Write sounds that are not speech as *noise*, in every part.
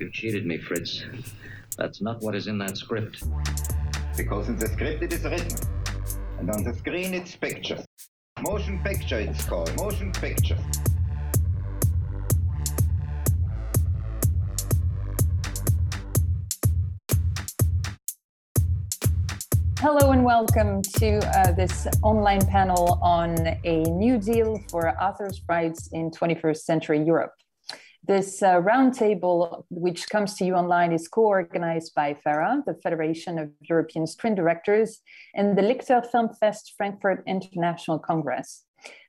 You cheated me, Fritz. That's not what is in that script. Because in the script it is written. And on the screen it's pictures. Motion picture it's called. Motion picture. Hello and welcome to uh, this online panel on a new deal for authors' rights in 21st century Europe. This uh, roundtable, which comes to you online, is co-organized by FERA, the Federation of European Screen Directors, and the Lichter Filmfest Frankfurt International Congress.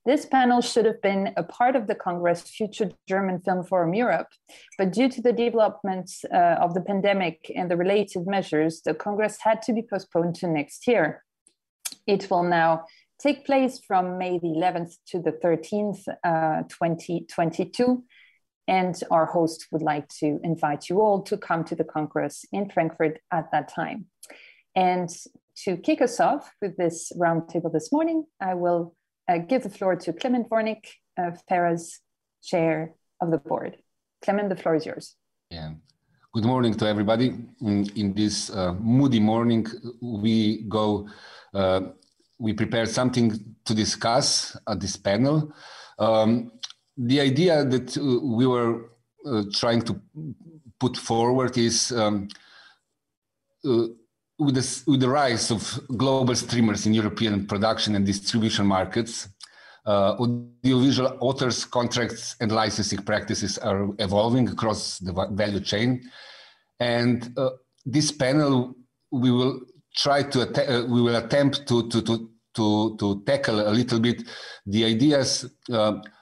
This panel should have been a part of the Congress Future German Film Forum Europe, but due to the developments uh, of the pandemic and the related measures, the Congress had to be postponed to next year. It will now take place from May the 11th to the 13th, uh, 2022. And our host would like to invite you all to come to the Congress in Frankfurt at that time. And to kick us off with this roundtable this morning, I will uh, give the floor to Klemen Dvornik, uh, chair of the board. Clement, the floor is yours. Yeah. Good morning to everybody. In, in this uh, moody morning, we go, uh, we prepared something to discuss at this panel. Um, the idea that uh, we were uh, trying to put forward is um, uh, with the, with the rise of global streamers in European production and distribution markets, uh, audiovisual authors' contracts and licensing practices are evolving across the value chain. And uh, this panel, we will try to, uh, we will attempt to, to, to, to, to tackle a little bit the ideas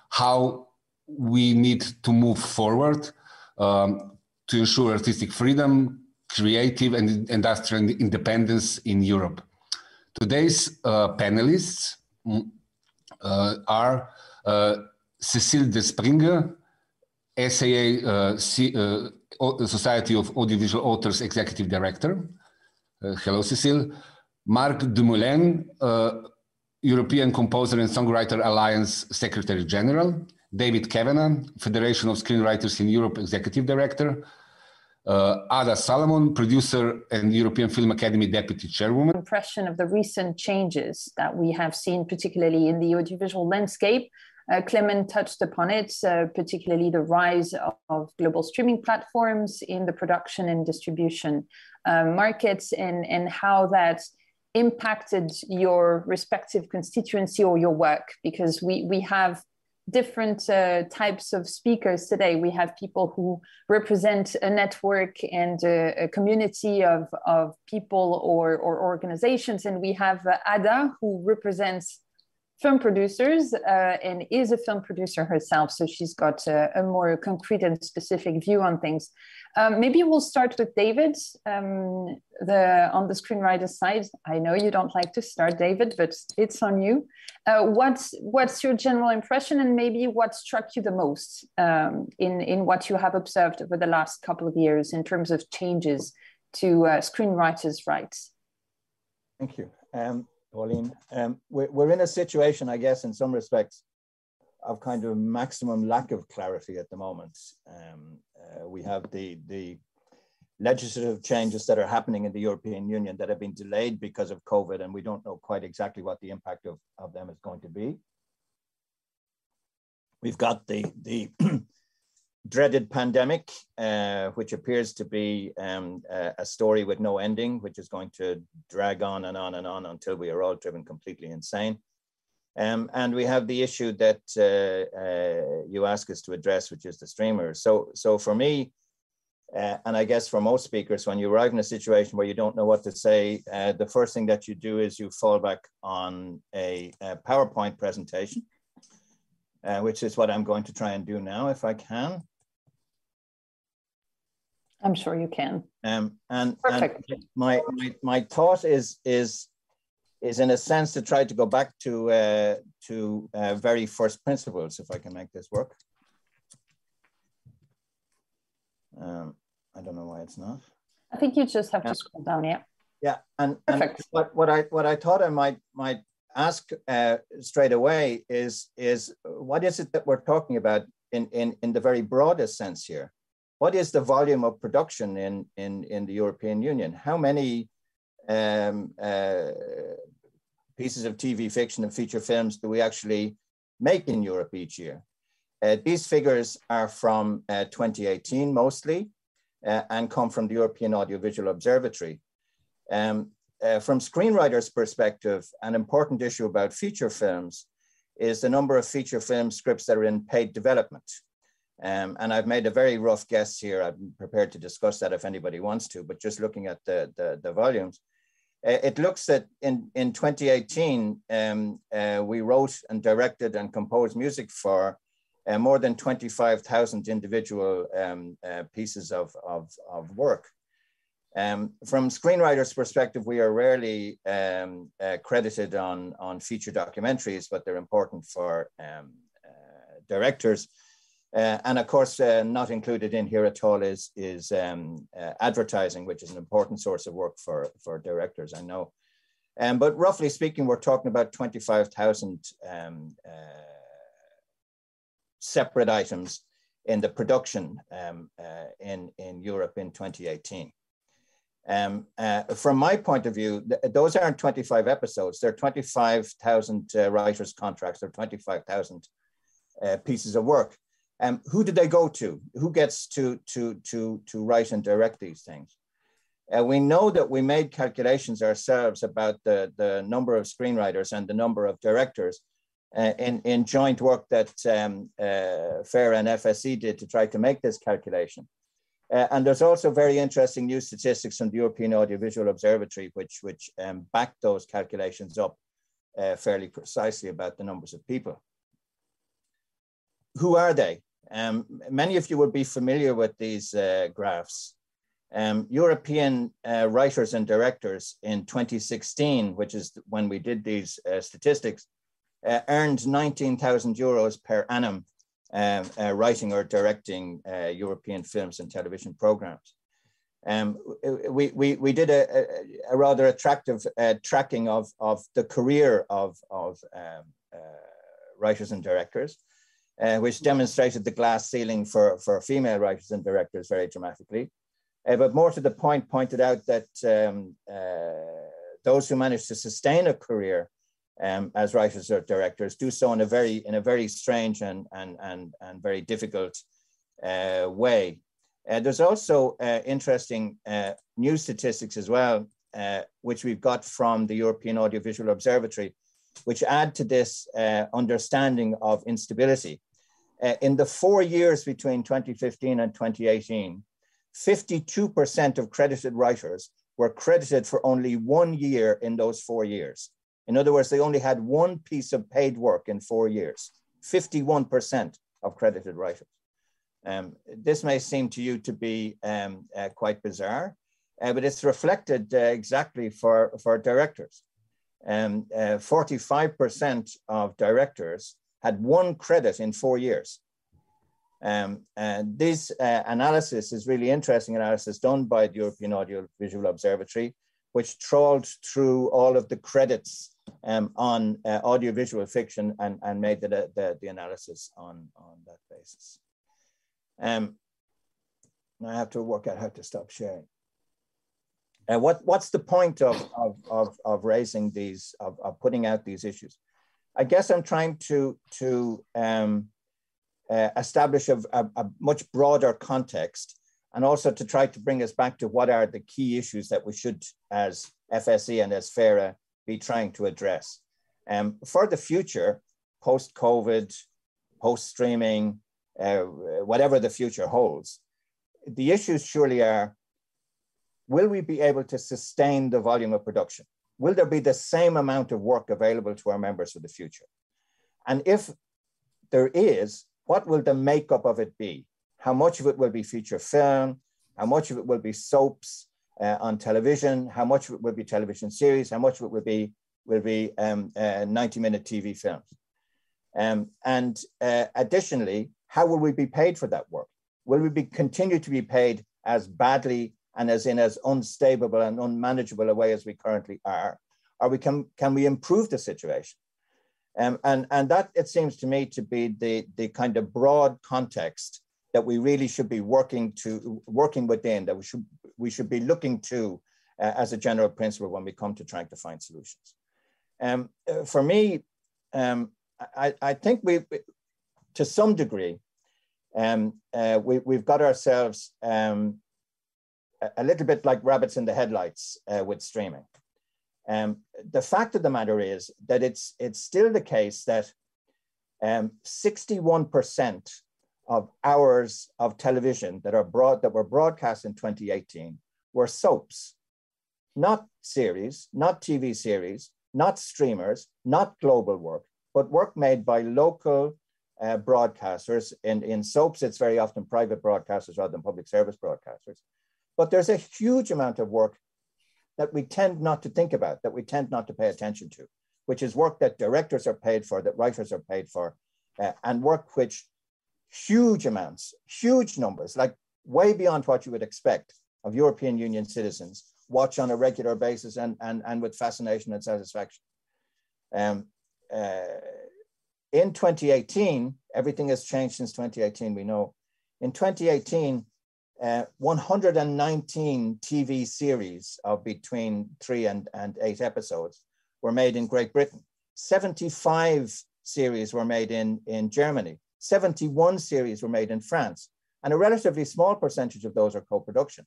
how we need to move forward um, to ensure artistic freedom, creative and industrial independence in Europe. Today's uh, panelists mm, uh, are uh, Cécile Despringre, SAA uh, C, uh, Society of Audiovisual Authors Executive Director. Uh, hello, Cécile. Marc du Moulin, European Composer and Songwriter Alliance Secretary General. David Kavanagh, Federation of Screenwriters in Europe Executive Director. Uh, Ada Solomon, producer and European Film Academy Deputy Chairwoman. Impression of the recent changes that we have seen, particularly in the audiovisual landscape. Uh, Klemen touched upon it, uh, particularly the rise of, of, global streaming platforms in the production and distribution uh, markets, and, and how that impacted your respective constituency or your work, because we, we have different uh, types of speakers today. We have people who represent a network and a, a community of, of people or, or organizations. And we have uh, Ada, who represents film producers uh, and is a film producer herself. So she's got a, a more concrete and specific view on things. Um, maybe we'll start with David um, the, on the screenwriter side. I know you don't like to start, David, but it's on you. Uh, what's, what's your general impression and maybe what struck you the most um, in, in what you have observed over the last couple of years in terms of changes to uh, screenwriters' rights? Thank you. Um, Pauline. Um, we're, we're in a situation, I guess, in some respects, of kind of maximum lack of clarity at the moment. Um, uh, we have the, the legislative changes that are happening in the European Union that have been delayed because of COVID, and we don't know quite exactly what the impact of, of them is going to be. We've got the, the *clears throat* dreaded pandemic, uh, which appears to be um, a, story with no ending, which is going to drag on and on and on until we are all driven completely insane. Um, and we have the issue that uh, uh, you ask us to address, which is the streamers. So, so for me, uh, and I guess for most speakers, when you arrive in a situation where you don't know what to say, uh, the first thing that you do is you fall back on a, a PowerPoint presentation, uh, which is what I'm going to try and do now, if I can. I'm sure you can. Um, and, and my, my, my thought is, is, is in a sense to try to go back to, uh, to uh, very first principles, if I can make this work. Um, I don't know why it's not. I think you just have yeah. to scroll down, yeah. Yeah, and, and what, what I what I thought I might might ask uh, straight away is is what is it that we're talking about in in in the very broadest sense here? What is the volume of production in, in, in the European Union? How many um, uh, pieces of TV fiction and feature films do we actually make in Europe each year? Uh, these figures are from uh, 2018 mostly uh, and come from the European Audiovisual Observatory. Um, uh, from screenwriters' perspective, an important issue about feature films is the number of feature film scripts that are in paid development. Um, and I've made a very rough guess here. I'm prepared to discuss that if anybody wants to, but just looking at the, the, the volumes, it looks that in, in 2018, um, uh, we wrote and directed and composed music for uh, more than 25,000 individual um, uh, pieces of, of, of work. Um, from screenwriters' perspective, we are rarely um, uh, credited on, on feature documentaries, but they're important for um, uh, directors. Uh, and of course, uh, not included in here at all is, is um, uh, advertising, which is an important source of work for, for directors, I know. Um, but roughly speaking, we're talking about 25,000 um, uh, separate items in the production in, in Europe in 2018. Um, uh, from my point of view, th those aren't 25 episodes. They're 25,000 uh, writers' contracts. They're 25,000 uh, pieces of work. Um, who do they go to? Who gets to, to, to, to write and direct these things? Uh, we know that we made calculations ourselves about the, the number of screenwriters and the number of directors uh, in, in joint work that um, uh, FERA and FSE did to try to make this calculation. Uh, and there's also very interesting new statistics from the European Audiovisual Observatory, which, which um, back those calculations up uh, fairly precisely about the numbers of people. Who are they? Um, many of you will be familiar with these uh, graphs. Um, European uh, writers and directors in 2016, which is when we did these uh, statistics, uh, earned 19,000 euros per annum um, uh, writing or directing uh, European films and television programs. Um, we, we, we did a, a, rather attractive tracking of, of the career of, of um, writers and directors, uh, which demonstrated the glass ceiling for, for female writers and directors very dramatically. Uh, but more to the point, pointed out that um, those who manage to sustain a career um, as writers or directors do so in a very in a very strange and and and, and very difficult uh, way. Uh, there's also uh, interesting uh, new statistics as well, uh, which we've got from the European Audiovisual Observatory, which add to this uh, understanding of instability. In the four years between 2015 and 2018, 52% of credited writers were credited for only one year in those four years. In other words, they only had one piece of paid work in four years, 51% of credited writers. Um, this may seem to you to be um, uh, quite bizarre, uh, but it's reflected uh, exactly for, for directors. 45% um, uh, of directors had one credit in four years. Um, and this uh, analysis is really interesting analysis done by the European Audiovisual Observatory, which trawled through all of the credits um, on uh, audiovisual fiction and, and made the, the, the, analysis on, on that basis. Um, I have to work out how to stop sharing. Uh, what, what's the point of, of, of, of raising these, of, of putting out these issues? I guess I'm trying to, to um, uh, establish a, a, a, much broader context and also to try to bring us back to what are the key issues that we should, as FSE and as FERA, be trying to address. Um, for the future, post COVID, post streaming, uh, whatever the future holds, the issues surely are will we be able to sustain the volume of production? Will there be the same amount of work available to our members for the future? And if there is, what will the makeup of it be? How much of it will be feature film? How much of it will be soaps? uh, on television, how much of it will be television series, how much of it will be will be um, uh, 90 minute TV films. Um, and uh, additionally, how will we be paid for that work? Will we be continue to be paid as badly and as in as unstable and unmanageable a way as we currently are? Or we can, can we improve the situation? Um, and, and that, it seems to me, to be the, the kind of broad context that we really should be working to working within, that we should we should be looking to uh, as a general principle when we come to trying to find solutions. Um, uh, for me, um, I, I think we, to some degree, um, uh, we, we've got ourselves um, a, little bit like rabbits in the headlights uh, with streaming. Um, the fact of the matter is that it's, it's still the case that 61% um, of hours of television that are broad that were broadcast in 2018 were soaps, not series, not TV series, not streamers, not global work, but work made by local uh, broadcasters. In, in soaps, it's very often private broadcasters rather than public service broadcasters. But there's a huge amount of work that we tend not to think about, that we tend not to pay attention to, which is work that directors are paid for, that writers are paid for, uh, and work which huge amounts, huge numbers, like way beyond what you would expect of European Union citizens, watch on a regular basis and, and, and with fascination and satisfaction. Um, uh, in 2018, everything has changed since 2018, we know. In 2018, uh, 119 TV series of between three and, and eight episodes were made in Great Britain. 75 series were made in, in Germany. 71 series were made in France. And a relatively small percentage of those are co-production.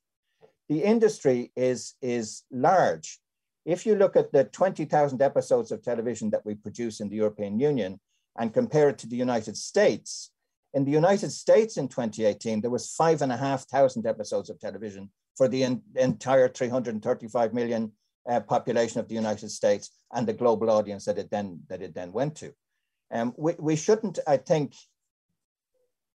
The industry is, is large. If you look at the 20,000 episodes of television that we produce in the European Union and compare it to the United States, in the United States in 2018, there was five and a half thousand episodes of television for the entire 335 million uh, population of the United States and the global audience that it then that it then went to. Um, we, we shouldn't, I think,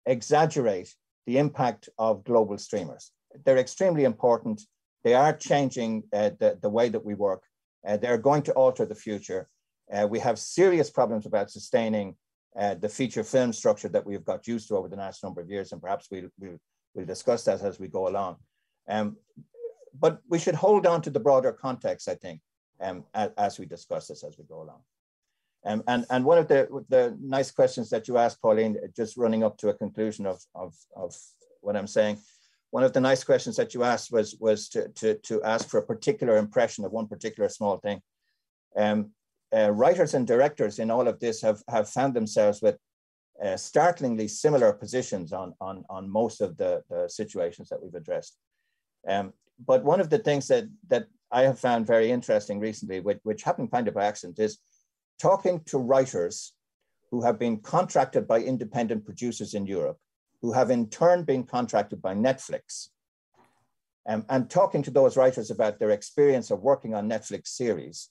exaggerate the impact of global streamers. They're extremely important. They are changing uh, the, the way that we work. Uh, they're going to alter the future. Uh, we have serious problems about sustaining uh, the feature film structure that we've got used to over the last number of years, and perhaps we'll, we'll, we'll discuss that as we go along. Um, but we should hold on to the broader context, I think, um, as, as we discuss this as we go along. Um, and, and one of the, the nice questions that you asked, Pauline, just running up to a conclusion of, of, of what I'm saying, one of the nice questions that you asked was, was to, to, to ask for a particular impression of one particular small thing. Um, uh, writers and directors in all of this have, have found themselves with uh, startlingly similar positions on, on, on most of the, the situations that we've addressed. Um, but one of the things that, that I have found very interesting recently, which, which happened kind of by accident, is talking to writers who have been contracted by independent producers in Europe, who have in turn been contracted by Netflix, um, and talking to those writers about their experience of working on Netflix series.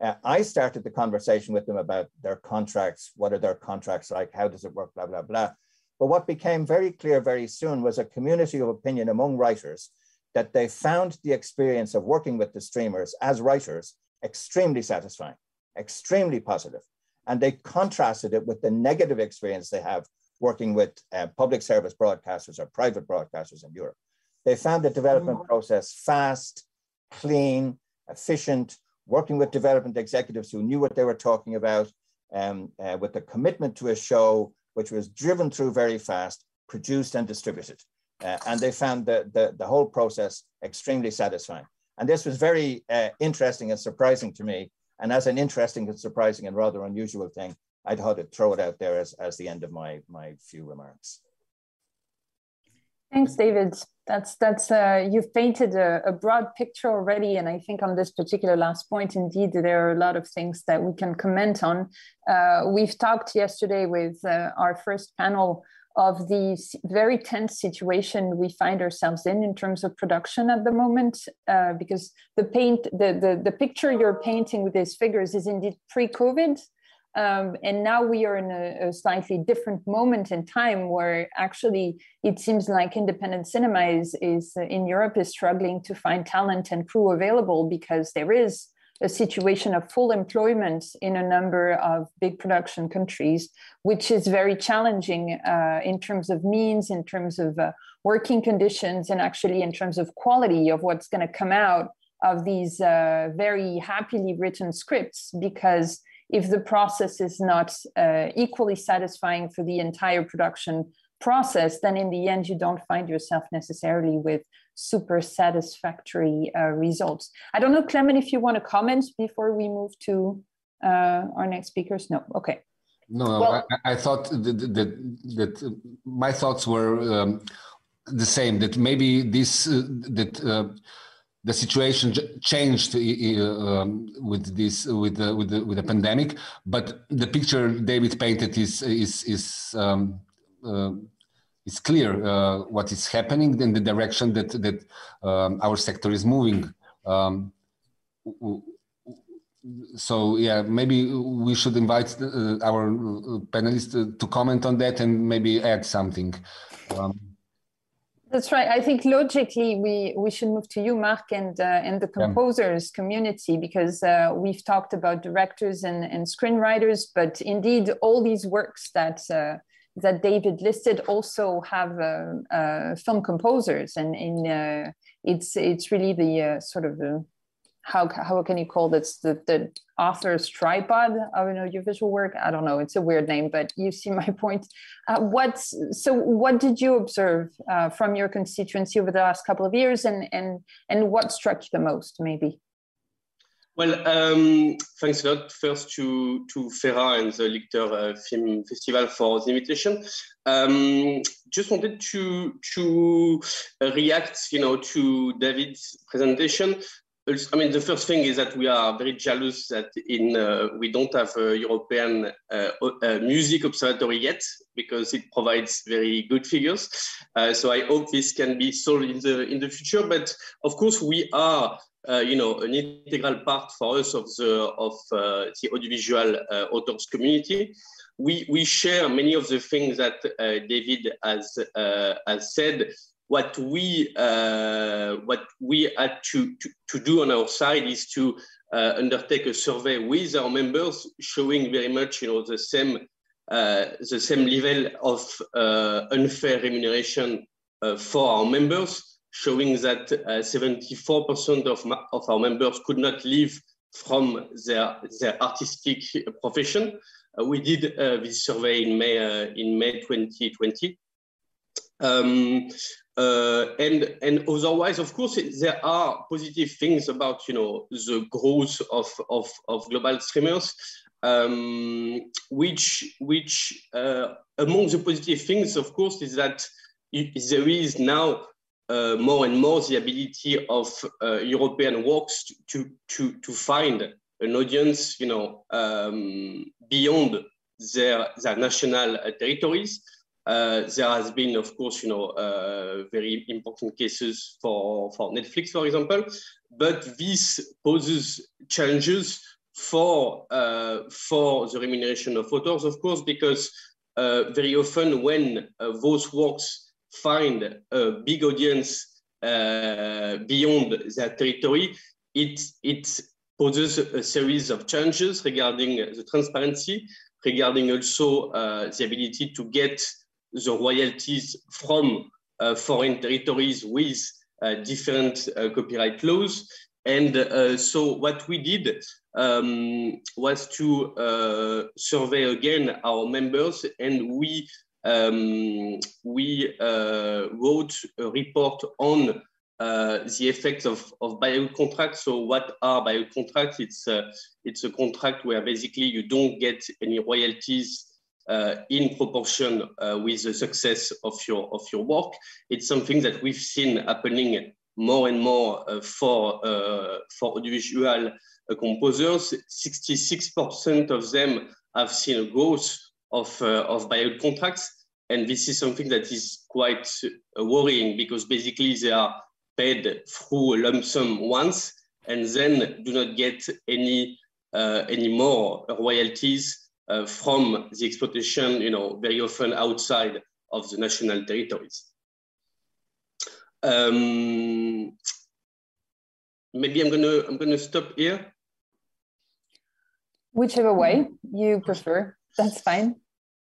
Uh, I started the conversation with them about their contracts, what are their contracts like, how does it work, blah, blah, blah. But what became very clear very soon was a community of opinion among writers that they found the experience of working with the streamers as writers extremely satisfying extremely positive. And they contrasted it with the negative experience they have working with uh, public service broadcasters or private broadcasters in Europe. They found the development mm-hmm. process fast, clean, efficient, working with development executives who knew what they were talking about, um, uh, with the commitment to a show which was driven through very fast, produced and distributed. Uh, and they found the, the, the, whole process extremely satisfying. And this was very uh, interesting and surprising to me and as an interesting and surprising and rather unusual thing, I thought I'd throw it out there as, as the end of my, my few remarks. Thanks, David. That's that's uh, you've painted a, a, broad picture already, and I think on this particular last point, indeed, there are a lot of things that we can comment on. Uh, we've talked yesterday with uh, our first panel of the very tense situation we find ourselves in in terms of production at the moment uh, because the paint the, the the picture you're painting with these figures is indeed pre-covid um, and now we are in a, a, slightly different moment in time where actually it seems like independent cinema is, is uh, in Europe is struggling to find talent and crew available because there is a situation of full employment in a number of big production countries, which is very challenging uh, in terms of means, in terms of uh, working conditions, and actually in terms of quality of what's going to come out of these uh, very happily written scripts. Because if the process is not uh, equally satisfying for the entire production process, then in the end, you don't find yourself necessarily with super satisfactory uh, results. I don't know, Klemen, if you want to comment before we move to uh, our next speakers. No, okay. No, well, I, I, thought that, that, that my thoughts were um, the same. That maybe this uh, that uh, the situation changed um, with this with the, with the with the pandemic, but the picture David painted is is is um, uh, it's clear uh, what is happening in the direction that that um, our sector is moving. Um, so yeah, maybe we should invite uh, our uh, panelists to, to, comment on that and maybe add something. That's right. I think logically we we should move to you, Marc, and uh, and the composers community because uh, we've talked about directors and, and screenwriters, but indeed all these works that uh, that David listed also have uh, uh, film composers, and in uh, it's it's really the sort of how how can you call this the the author's tripod of an audiovisual work i don't know it's a weird name but you see *laughs* my point uh, what's so what did you observe uh, from your constituency over the last couple of years and and and what struck you the most maybe well, um, thanks a lot first to, to Fera and the Lichter uh, Film Festival for the invitation. Um, just wanted to, to react, you know, to David's presentation. I mean, the first thing is that we are very jealous that in uh, we don't have a European uh, uh, music observatory yet because it provides very good figures. Uh, so I hope this can be solved in the in the future. But of course, we are. Uh, you know, an integral part for us of the of uh, the audiovisual authors community. We we share many of the things that David has has said what we uh, what we had to, to, to, do on our side is to uh, undertake a survey with our members, showing very much you know the same uh, the same level of uh, unfair remuneration uh, for our members, showing that 74% uh, of, of our members could not live from their their artistic profession. we did this survey in May in May 2020. Um, uh, and and otherwise, of course, it, there are positive things about you know the growth of of, of global streamers, um, which which uh, among the positive things, of course, is that there is now uh, more and more the ability of uh, European works to to to find an audience, you know, um, beyond their their national uh, territories. Uh, there has been, of course, you know, uh, very important cases for, for Netflix, for example, but this poses challenges for, uh, for the remuneration of authors, of course, because uh, very often when uh, those works find a big audience beyond their territory, it, it poses a series of challenges regarding the transparency, regarding also the ability to get the royalties from uh, foreign territories with uh, different uh, copyright laws. And so what we did um, was to survey again our members and we um, we uh, wrote a report on uh, the effects of, of buyout contracts. So what are buyout contracts? It's, it's a contract where basically you don't get any royalties in proportion uh, with the success of your of your work. It's something that we've seen happening more and more uh, for for audiovisual composers. 66% of them have seen a growth of of buyout contracts, and this is something that is quite worrying because basically they are paid through a lump sum once and then do not get any uh, any more royalties uh, from the exploitation, you know, very often outside of the national territories. Um, maybe I'm gonna I'm gonna stop here. Whichever way you prefer, that's fine.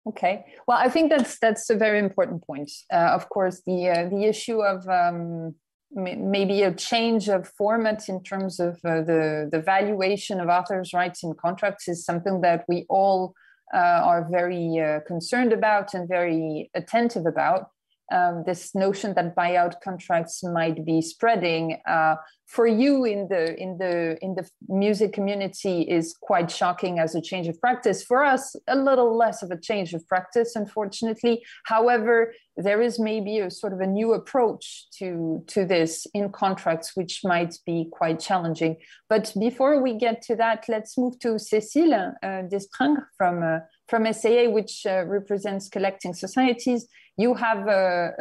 Okay. Well, I think that's that's a very important point. Uh, of course, the uh, the issue of um, maybe a change of format in terms of uh, the, the valuation of authors' rights in contracts is something that we all uh, are very uh, concerned about and very attentive about um, this notion that buyout contracts might be spreading uh, for you in the in the in the music community is quite shocking as a change of practice. For us a little less of a change of practice unfortunately. However there is maybe a sort of a new approach to to this in contracts which might be quite challenging. But before we get to that let's move to cécile uh, from uh, from saa which uh, represents collecting societies you have a,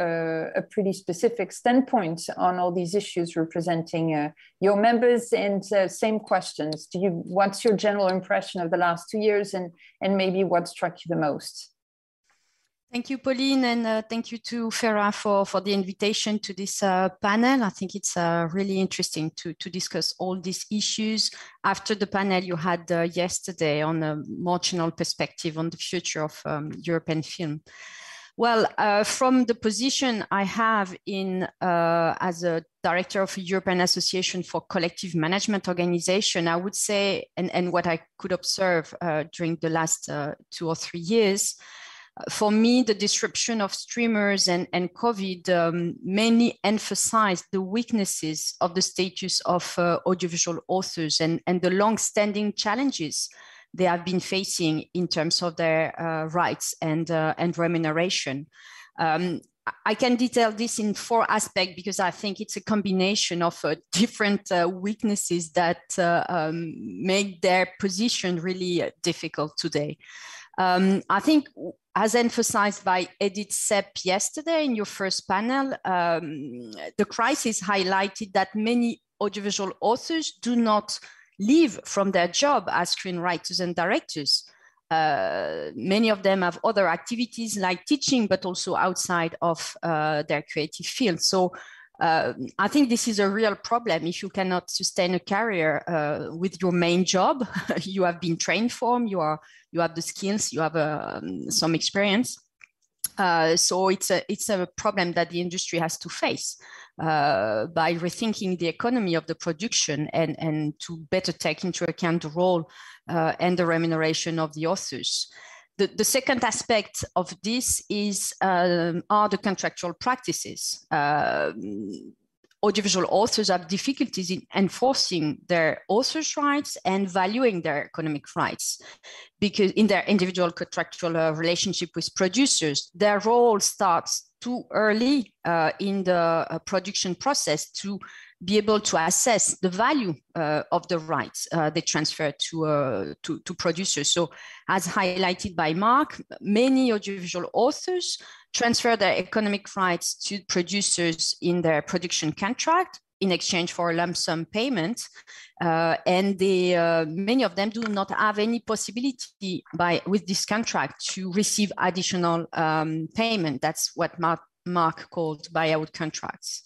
a, a, pretty specific standpoint on all these issues representing uh, your members and uh, same questions do you what's your general impression of the last two years and and maybe what struck you the most Thank you, Pauline, and uh, thank you to FERA for, for the invitation to this uh, panel. I think it's uh, really interesting to, to discuss all these issues after the panel you had uh, yesterday on a more general perspective on the future of um, European film. Well, uh, from the position I have in uh, as a director of European Association for Collective Management Organization, I would say, and, and what I could observe uh, during the last uh, two or three years, uh, for me, the disruption of streamers and, and COVID um, mainly emphasized the weaknesses of the status of uh, audiovisual authors and, and the long-standing challenges they have been facing in terms of their uh, rights and, uh, and remuneration. Um, I can detail this in four aspects because I think it's a combination of uh, *laughs* different uh, weaknesses that uh, um, make their position really uh, difficult today. Um, I think, as emphasized by Edith Sepp yesterday in your first panel, um, the crisis highlighted that many audiovisual authors do not leave from their job as screenwriters and directors. Uh, many of them have other activities like teaching, but also outside of uh, their creative field. So uh, I think this is a real problem. If you cannot sustain a career uh, with your main job, *laughs* you have been trained for, you are you have the skills, you have um, some experience. Uh, so it's a it's a problem that the industry has to face uh, by rethinking the economy of the production and and to better take into account the role uh, and the remuneration of the authors. The, the second aspect of this is um, are the contractual practices. Um, audiovisual authors have difficulties in enforcing their authors' rights and valuing their economic rights because in their individual contractual uh, relationship with producers, their role starts too early uh, in the uh, production process to be able to assess the value uh, of the rights uh, they transfer to, uh, to, to, producers. So as highlighted by Marc, many audiovisual authors transfer their economic rights to producers in their production contract in exchange for a lump sum payment. Uh, and they, uh, many of them do not have any possibility by with this contract to receive additional um, payment. That's what Marc, Marc called buyout contracts.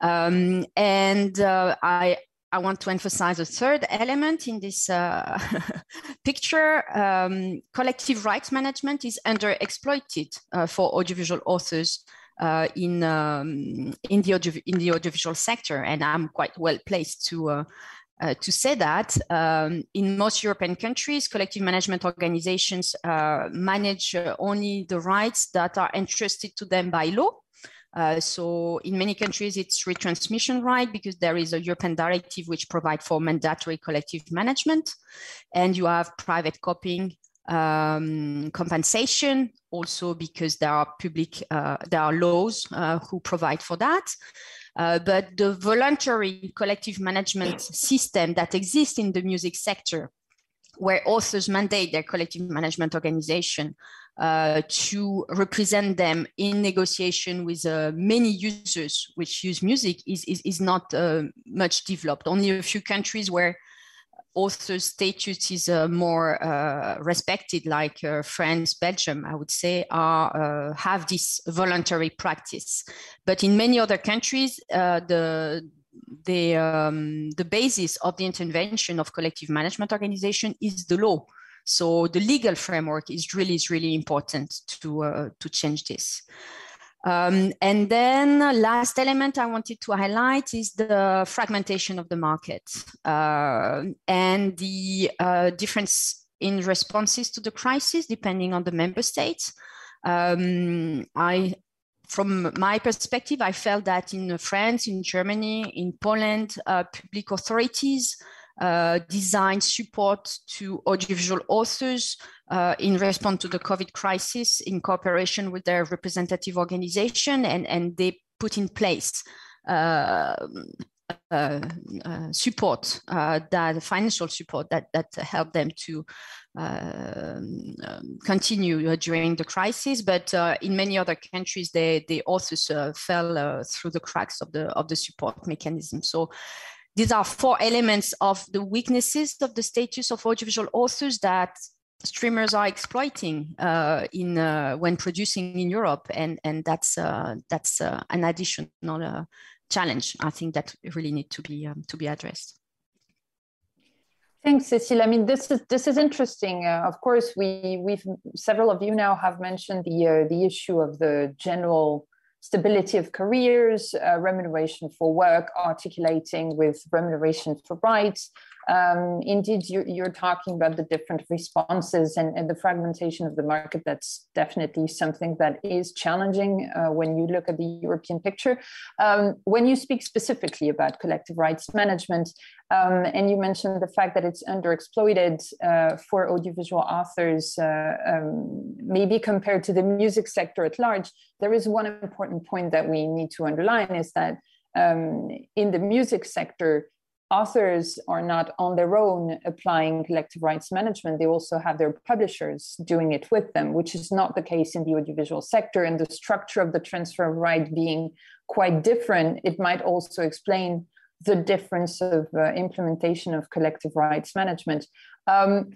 Um, and uh, I, I want to emphasize a third element in this uh, *laughs* picture. Um, collective rights management is underexploited uh, for audiovisual authors uh, in, um, in, the audio, in the audiovisual sector, and I'm quite well placed to, uh, uh, to say that. Um, in most European countries, collective management organizations uh, manage only the rights that are entrusted to them by law. Uh, so in many countries, it's retransmission right because there is a European directive which provides for mandatory collective management. And you have private copying um, compensation also because there are public, uh, there are laws uh, who provide for that. Uh, but the voluntary collective management system that exists in the music sector where authors mandate their collective management organization uh, to represent them in negotiation with uh, many users which use music is, is, is not uh, much developed. Only a few countries where author status is uh, more uh, respected, like uh, France, Belgium, I would say, are, have this voluntary practice. But in many other countries, the the, um, the basis of the intervention of collective management organization is the law. So the legal framework is really, is really important to, uh, to change this. Um, and then last element I wanted to highlight is the fragmentation of the market uh, and the uh, different in responses to the crisis, depending on the member states. Um, I, from my perspective, I felt that in France, in Germany, in Poland, uh, public authorities uh, designed support to audiovisual authors uh, in response to the COVID crisis in cooperation with their representative organization, and, and they put in place uh, uh, uh, support, uh, that financial support that that helped them to um, continue during the crisis. But in many other countries, they they also fell through the cracks of the of the support mechanism. So these are four elements of the weaknesses of the status of audiovisual authors that streamers are exploiting uh, in uh, when producing in Europe, and and that's uh, that's an additional challenge I think that really need to be um, to be addressed. Thanks, Cecile. I mean, this is this is interesting. Uh, of course, we we've several of you now have mentioned the uh, the issue of the general stability of careers, uh, remuneration for work, articulating with remuneration for rights, um, indeed, you're, you're, talking about the different responses and, and, the fragmentation of the market. That's definitely something that is challenging uh, when you look at the European picture. Um, when you speak specifically about collective rights management, um, and you mentioned the fact that it's underexploited uh, for audiovisual authors, uh, um, maybe compared to the music sector at large, there is one important point that we need to underline is that um, in the music sector, authors are not on their own applying collective rights management. They also have their publishers doing it with them, which is not the case in the audiovisual sector. And the structure of the transfer of right being quite different, it might also explain the difference of uh, implementation of collective rights management. Um,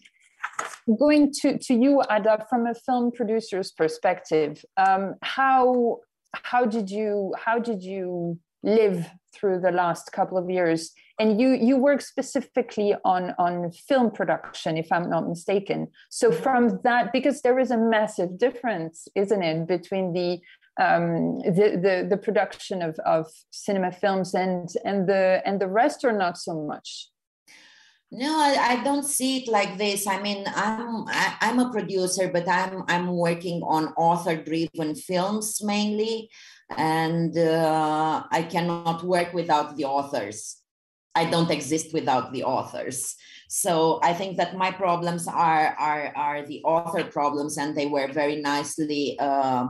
going to, to you, Ada, from a film producer's perspective, um, how how did you how did you live through the last couple of years. And you you work specifically on on film production if i'm not mistaken. So mm-hmm. from that because there is a massive difference isn't it between the um, the, the the production of of cinema films and and the and the rest or not so much no I, I don't see it like this i mean i'm I, am i am a producer but i'm i'm working on author driven films mainly and uh, I cannot work without the authors. I don't exist without the authors. So I think that my problems are are are the author problems, and they were very nicely. Uh,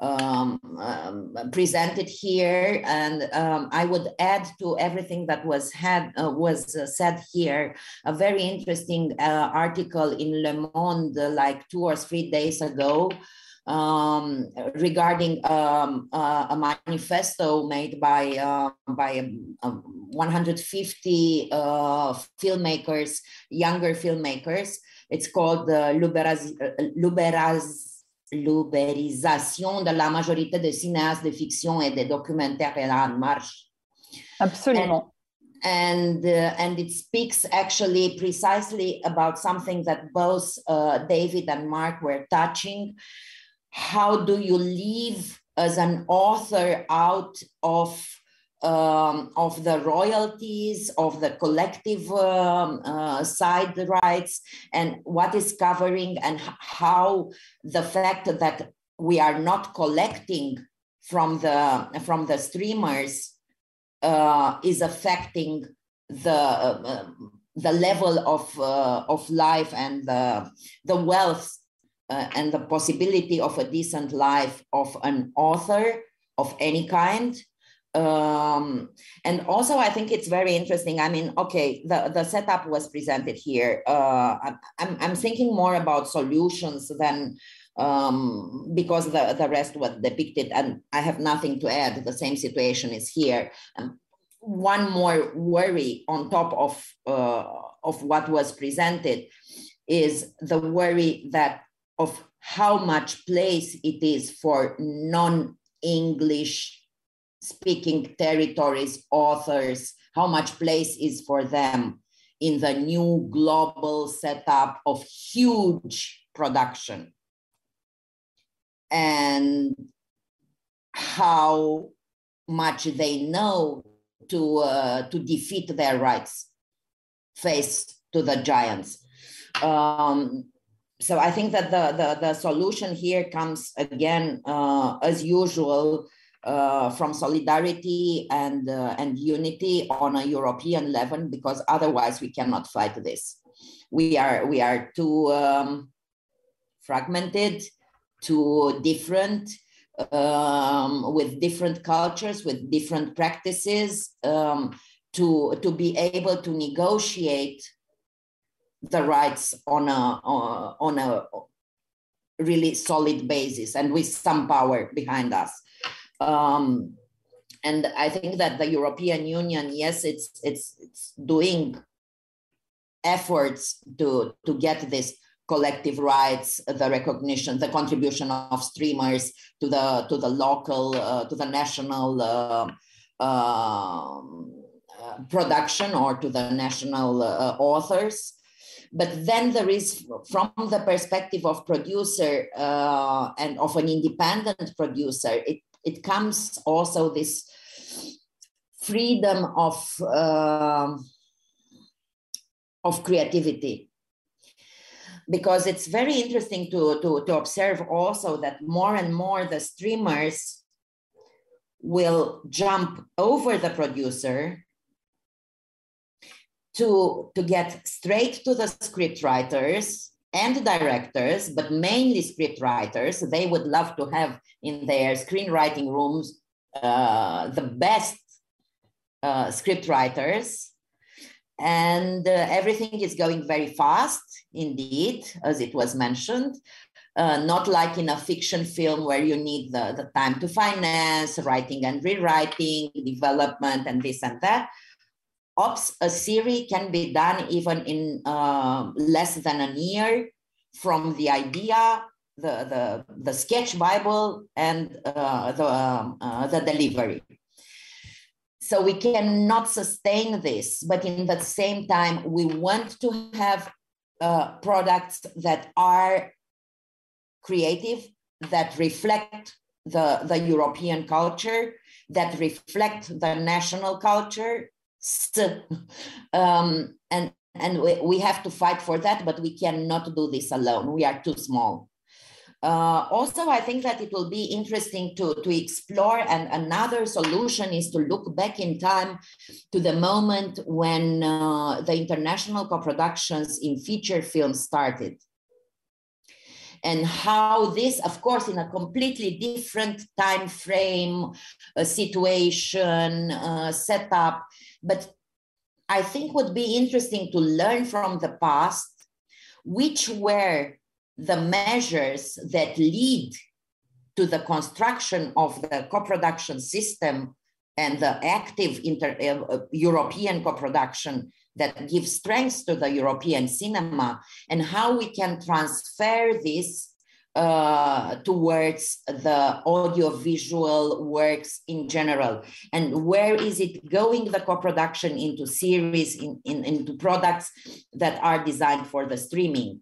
um, um, presented here, and um, I would add to everything that was had uh, was uh, said here a very interesting uh, article in Le Monde like two or three days ago um, regarding um, uh, a manifesto made by uh, by um, 150 uh, filmmakers, younger filmmakers. It's called the Luberaz, Luberaz, L'ubérisation de la majorité des cinéastes de fiction et des documentaires en marche. Absolument. And, and, uh, and it speaks actually precisely about something that both uh, David and Marc were touching, how do you live as an author out of um, of the royalties of the collective um, uh, side rights and what is covering and how the fact that we are not collecting from the from the streamers uh, is affecting the uh, the level of uh, of life and the the wealth uh, and the possibility of a decent life of an author of any kind. Um, and also, I think it's very interesting. I mean, okay, the, the setup was presented here. Uh, I'm, I'm thinking more about solutions than um, because the, the rest was depicted, and I have nothing to add. The same situation is here. Um, one more worry on top of, uh, of what was presented is the worry that of how much place it is for non-English speaking territories, authors, how much place is for them in the new global setup of huge production. And how much they know to, uh, to defeat their rights, face to the giants. Um, so I think that the, the, the solution here comes again, uh, as usual, uh, from solidarity and, uh, and unity on a European level, because otherwise we cannot fight this. We are, we are too um, fragmented, too different, um, with different cultures, with different practices, um, to, to be able to negotiate the rights on a, on a really solid basis and with some power behind us. Um, and I think that the European Union, yes, it's it's it's doing efforts to to get this collective rights, the recognition, the contribution of streamers to the to the local, uh, to the national uh, um, production or to the national uh, authors. But then there is, from the perspective of producer uh, and of an independent producer, it, it comes also this freedom of, uh, of creativity because it's very interesting to, to, to observe also that more and more the streamers will jump over the producer to, to get straight to the script writers and directors, but mainly script writers. They would love to have in their screenwriting rooms uh, the best uh, script writers. And uh, everything is going very fast, indeed, as it was mentioned. Uh, not like in a fiction film where you need the, the time to finance, writing and rewriting, development, and this and that ops a series can be done even in uh, less than a year from the idea the the, the sketch bible and uh, the um, uh, the delivery so we cannot sustain this but in the same time we want to have uh, products that are creative that reflect the, the European culture, that reflect the national culture, *laughs* um, and and we, we have to fight for that, but we cannot do this alone. We are too small. Uh, also, I think that it will be interesting to, to explore, and another solution is to look back in time to the moment when uh, the international co-productions in feature films started. And how this, of course, in a completely different time frame, a situation, uh, setup, but I think would be interesting to learn from the past which were the measures that lead to the construction of the co-production system and the active inter, uh, European co-production that gives strength to the European cinema and how we can transfer this uh, towards the audiovisual works in general. And where is it going the co-production into series in, in, into products that are designed for the streaming?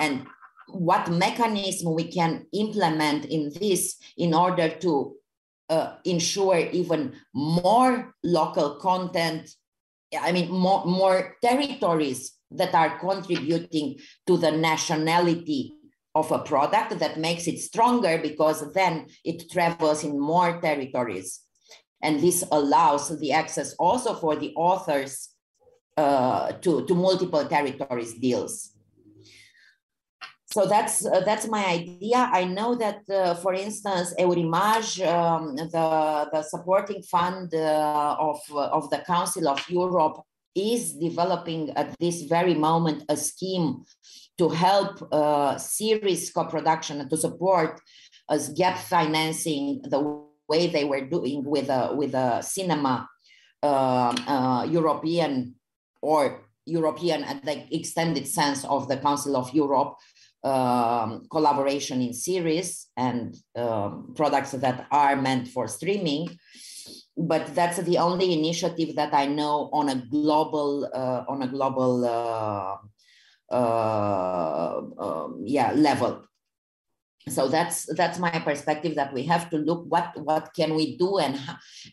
And what mechanism we can implement in this in order to uh, ensure even more local content i mean more, more territories that are contributing to the nationality of a product that makes it stronger because then it travels in more territories. And this allows the access also for the authors uh, to, to multiple territories deals. So that's uh, that's my idea. I know that, uh, for instance, Eurimages, um, the, the supporting fund uh, of, of the Council of Europe, is developing at this very moment a scheme to help uh, series co-production and to support as gap financing the way they were doing with a, with a cinema uh, uh, European or European at the extended sense of the Council of Europe um, collaboration in series and um, products that are meant for streaming. But that's the only initiative that I know on a global uh, on a global uh, uh, um, yeah level so that's that's my perspective that we have to look what what can we do and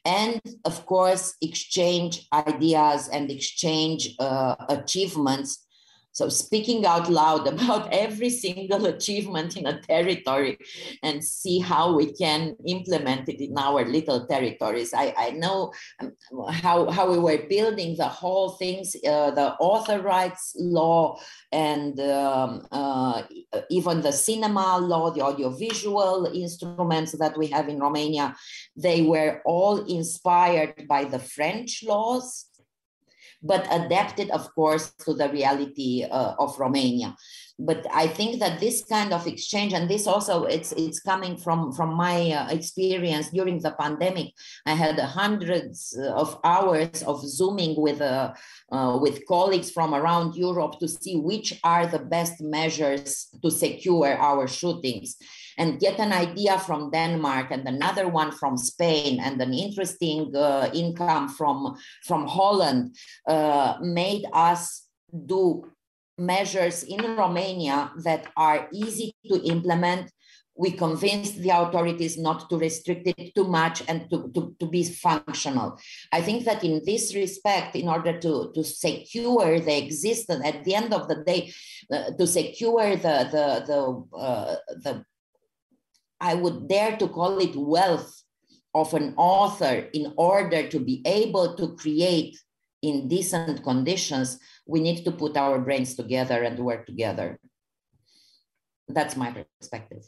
and of course exchange ideas and exchange uh, achievements So speaking out loud *laughs* about every single achievement in a territory and see how we can implement it in our little territories. I, I know um, how, how we were building the whole things, uh, the author rights law and um, uh, even the cinema law, the audiovisual instruments that we have in Romania, they were all inspired by the French laws but adapted, of course, to the reality uh, of Romania. But I think that this kind of exchange, and this also, it's it's coming from from my uh, experience during the pandemic. I had hundreds of hours of zooming with uh, uh, with colleagues from around Europe to see which are the best measures to secure our shootings and get an idea from Denmark and another one from Spain and an interesting uh, income from, from Holland uh, made us do measures in Romania that are easy to implement. We convinced the authorities not to restrict it too much and to, to, to be functional. I think that in this respect, in order to, to secure the existence, at the end of the day, uh, to secure the, the, the, uh, the I would dare to call it wealth of an author in order to be able to create in decent conditions, we need to put our brains together and work together. That's my perspective.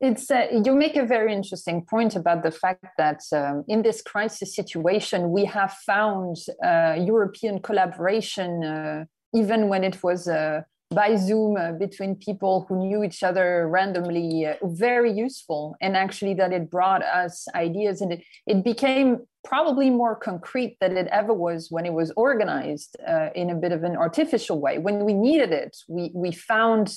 It's uh, you make a very interesting point about the fact that um, in this crisis situation we have found uh, European collaboration uh, even when it was uh, by Zoom uh, between people who knew each other randomly uh, very useful. And actually, that it brought us ideas and it, it became probably more concrete than it ever was when it was organized uh, in a bit of an artificial way. When we needed it, we, we found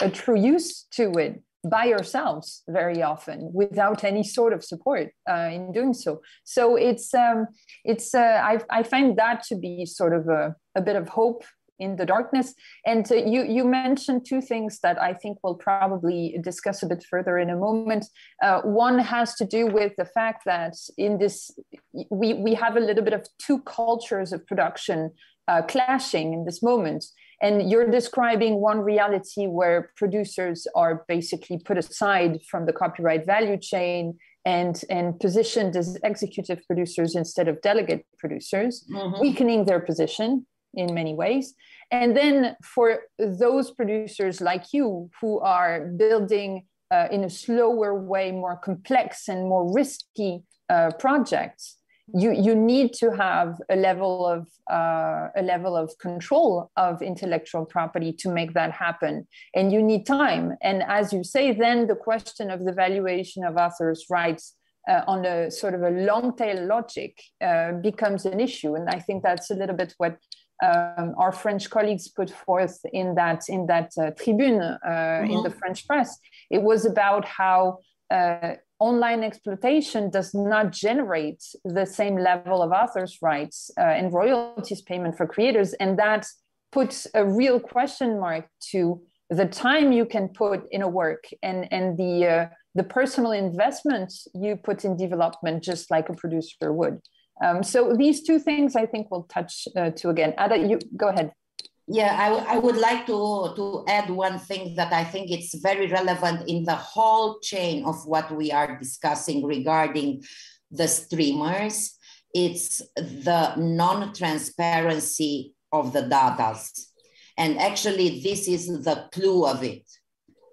a true use to it by ourselves very often without any sort of support uh, in doing so so it's um, it's uh, I, I find that to be sort of a, a bit of hope in the darkness. And uh, you you mentioned two things that I think we'll probably discuss a bit further in a moment. Uh, one has to do with the fact that in this we we have a little bit of two cultures of production uh, clashing in this moment. And you're describing one reality where producers are basically put aside from the copyright value chain and, and positioned as executive producers instead of delegate producers, mm-hmm. weakening their position in many ways. And then for those producers like you who are building uh, in a slower way, more complex and more risky uh, projects, you, you need to have a level of uh, a level of control of intellectual property to make that happen, and you need time. And as you say, then the question of the valuation of authors' rights uh, on a sort of a long tail logic uh, becomes an issue. And I think that's a little bit what um, our French colleagues put forth in that in that uh, tribune uh, mm-hmm. in the French press. It was about how uh, online exploitation does not generate the same level of authors' rights uh, and royalties payment for creators, and that puts a real question mark to the time you can put in a work and and the uh, the personal investment you put in development, just like a producer would. Um, so these two things I think we'll touch uh, to again. Ada, you go ahead. Yeah, I, I would like to, to add one thing that I think it's very relevant in the whole chain of what we are discussing regarding the streamers. It's the non-transparency of the data. And actually, this is the clue of it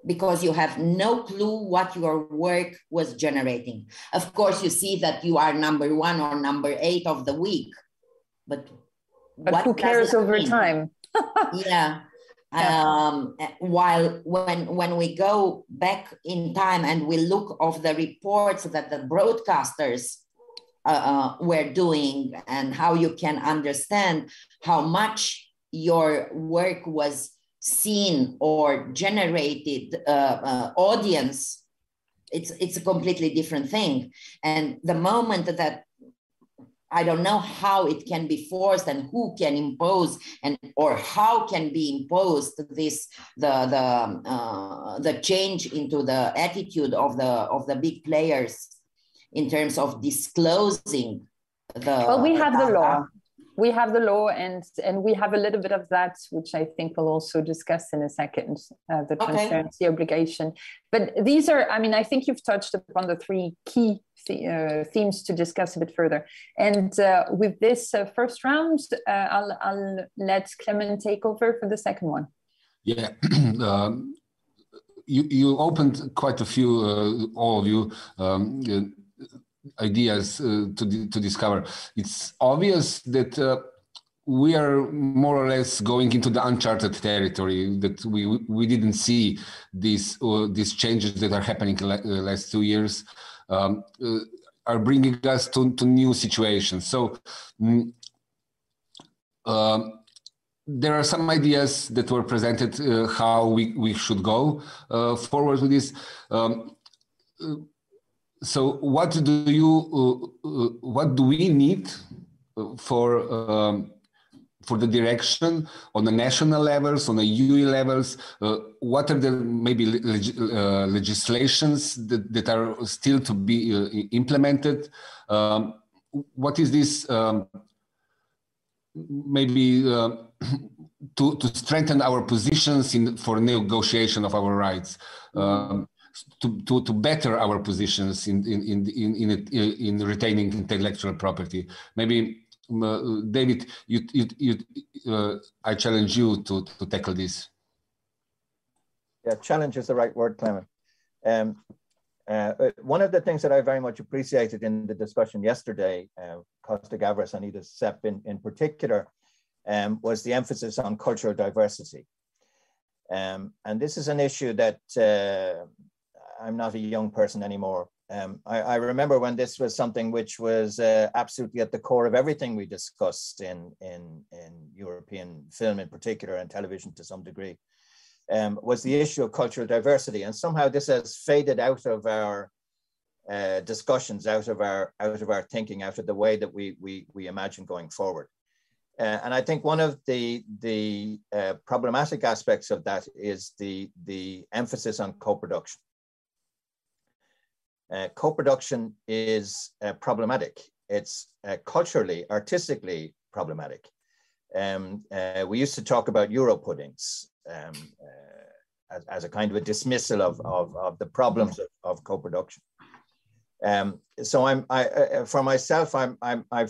because you have no clue what your work was generating. Of course, you see that you are number one or number eight of the week, but, but who cares over mean? time? *laughs* *laughs* yeah. Um, while when when we go back in time and we look of the reports that the broadcasters uh, uh, were doing and how you can understand how much your work was seen or generated uh, uh, audience, it's it's a completely different thing. And the moment that I don't know how it can be forced and who can impose and or how can be imposed this the the uh, the change into the attitude of the of the big players in terms of disclosing the well we have the law we have the law and and we have a little bit of that which i think we'll also discuss in a second uh, the transparency okay. obligation. But these are i mean i think you've touched upon the three key th- uh, themes to discuss a bit further. And uh, with this uh, first round uh, I'll, I'll let Klemen take over for the second one. Yeah. *clears throat* Um, you, you opened quite a few uh, all of you um, ideas uh, to, to discover. It's obvious that uh, we are more or less going into the uncharted territory that we we didn't see these uh, these changes that are happening in the last two years um, uh, are bringing us to, to new situations. So. Um, there are some ideas that were presented uh, how we, we should go uh, forward with this. Um, so what do you uh, uh, what do we need for um, for the direction on the national levels on the UE levels? Uh, what are the maybe leg uh, legislations that, that are still to be uh, implemented? Um, what is this um, maybe uh, to, to strengthen our positions in for negotiation of our rights? Um, to, to, to better our positions in, in, in, in, in, in retaining intellectual property. Maybe, uh, David, you, you, you, uh, I challenge you to, to tackle this. Yeah, challenge is the right word, Klemen. Um, uh, uh, one of the things that I very much appreciated in the discussion yesterday, uh, Costa Gavras and Edith Sepp in, in particular, um, was the emphasis on cultural diversity. Um, and this is an issue that uh, I'm not a young person anymore. Um, I, I, remember when this was something which was uh, absolutely at the core of everything we discussed in, in, in European film in particular and television to some degree, um, was the issue of cultural diversity. And somehow this has faded out of our uh, discussions, out of our, out of our thinking, out of the way that we, we, we imagine going forward. Uh, and I think one of the, the uh, problematic aspects of that is the, the emphasis on co-production. Uh, co-production is uh, problematic. It's uh, culturally, artistically problematic. Um, uh, we used to talk about Euro puddings um, uh, as, as, a kind of a dismissal of, of, of the problems of, of co-production. Um, so I'm, I, uh, for myself, I'm, I'm, I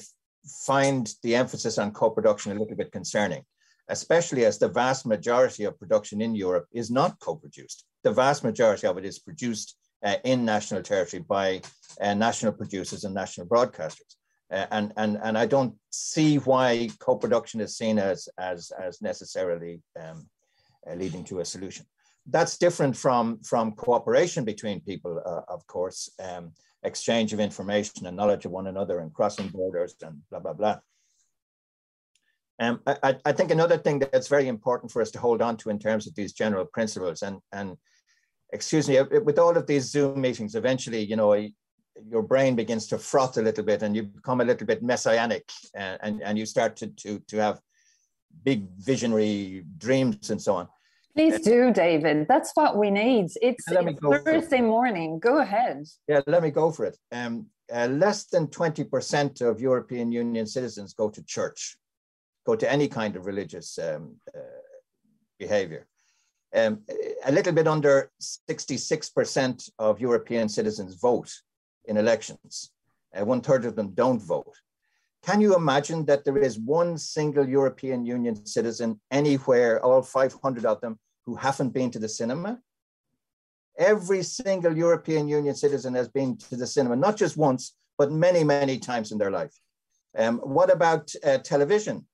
find the emphasis on co-production a little bit concerning, especially as the vast majority of production in Europe is not co-produced. The vast majority of it is produced uh, in national territory by uh, national producers and national broadcasters. Uh, and, and, and I don't see why co-production is seen as, as, as necessarily um, uh, leading to a solution. That's different from, from cooperation between people, uh, of course, um, exchange of information and knowledge of one another and crossing borders and blah, blah, blah. Um, I, I, think another thing that's very important for us to hold on to in terms of these general principles, and, and excuse me, with all of these Zoom meetings, eventually, you know, your brain begins to froth a little bit and you become a little bit messianic and, and, and you start to, to, to have big visionary dreams and so on. Please do, David. That's what we need. It's, it's Thursday morning. Go ahead. Yeah, let me go for it. Um, uh, less than 20% of European Union citizens go to church, go to any kind of religious um, uh, behavior. Um, a little bit under 66% of European citizens vote in elections. Uh, one third of them don't vote. Can you imagine that there is one single European Union citizen anywhere, all 500 of them, who haven't been to the cinema? Every single European Union citizen has been to the cinema, not just once, but many, many times in their life. Um, what about uh, television?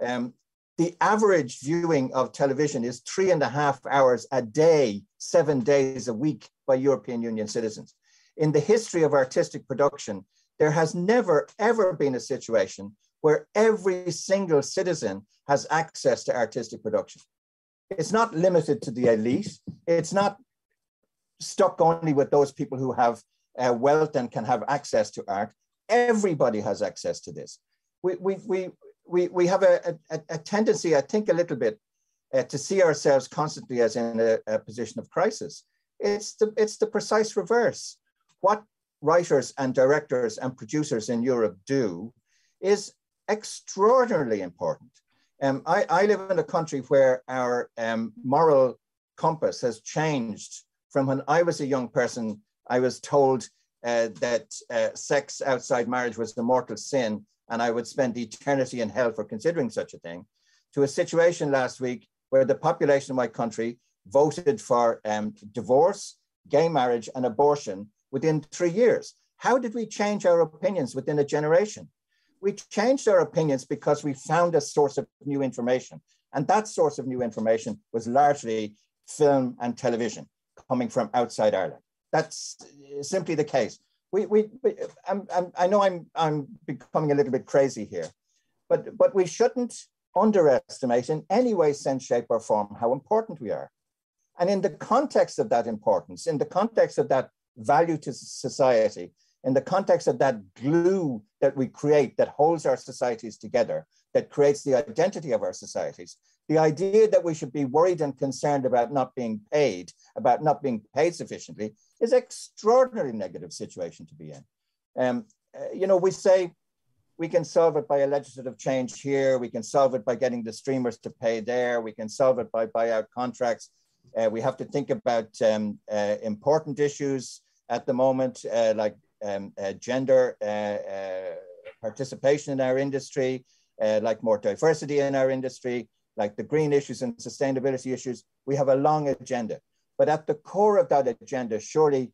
Um, the average viewing of television is three and a half hours a day, seven days a week by European Union citizens. In the history of artistic production, there has never, ever been a situation where every single citizen has access to artistic production. It's not limited to the elite. It's not stuck only with those people who have uh, wealth and can have access to art. Everybody has access to this. We, we, we, we, we have a, a, a tendency, I think, a little bit uh, to see ourselves constantly as in a, a, position of crisis. It's the, it's the precise reverse. What writers and directors and producers in Europe do is extraordinarily important. Um, I, I, live in a country where our um, moral compass has changed from when I was a young person. I was told uh, that uh, sex outside marriage was a mortal sin, and I would spend eternity in hell for considering such a thing, to a situation last week where the population of my country voted for um, divorce, gay marriage, and abortion within three years. How did we change our opinions within a generation? We changed our opinions because we found a source of new information. And that source of new information was largely film and television coming from outside Ireland. That's simply the case. We, we, we I'm, I'm, i know I'm, I'm becoming a little bit crazy here, but, but we shouldn't underestimate in any way, sense, shape, or form how important we are. And in the context of that importance, in the context of that value to society, in the context of that glue that we create that holds our societies together, that creates the identity of our societies, the idea that we should be worried and concerned about not being paid, about not being paid sufficiently, is an extraordinarily negative situation to be in. Um, uh, you know, we say we can solve it by a legislative change here, we can solve it by getting the streamers to pay there, we can solve it by buyout contracts. Uh, we have to think about um, uh, important issues at the moment, uh, like um, uh, gender uh, participation in our industry, like more diversity in our industry, like the green issues and sustainability issues. We have a long agenda. But at the core of that agenda, surely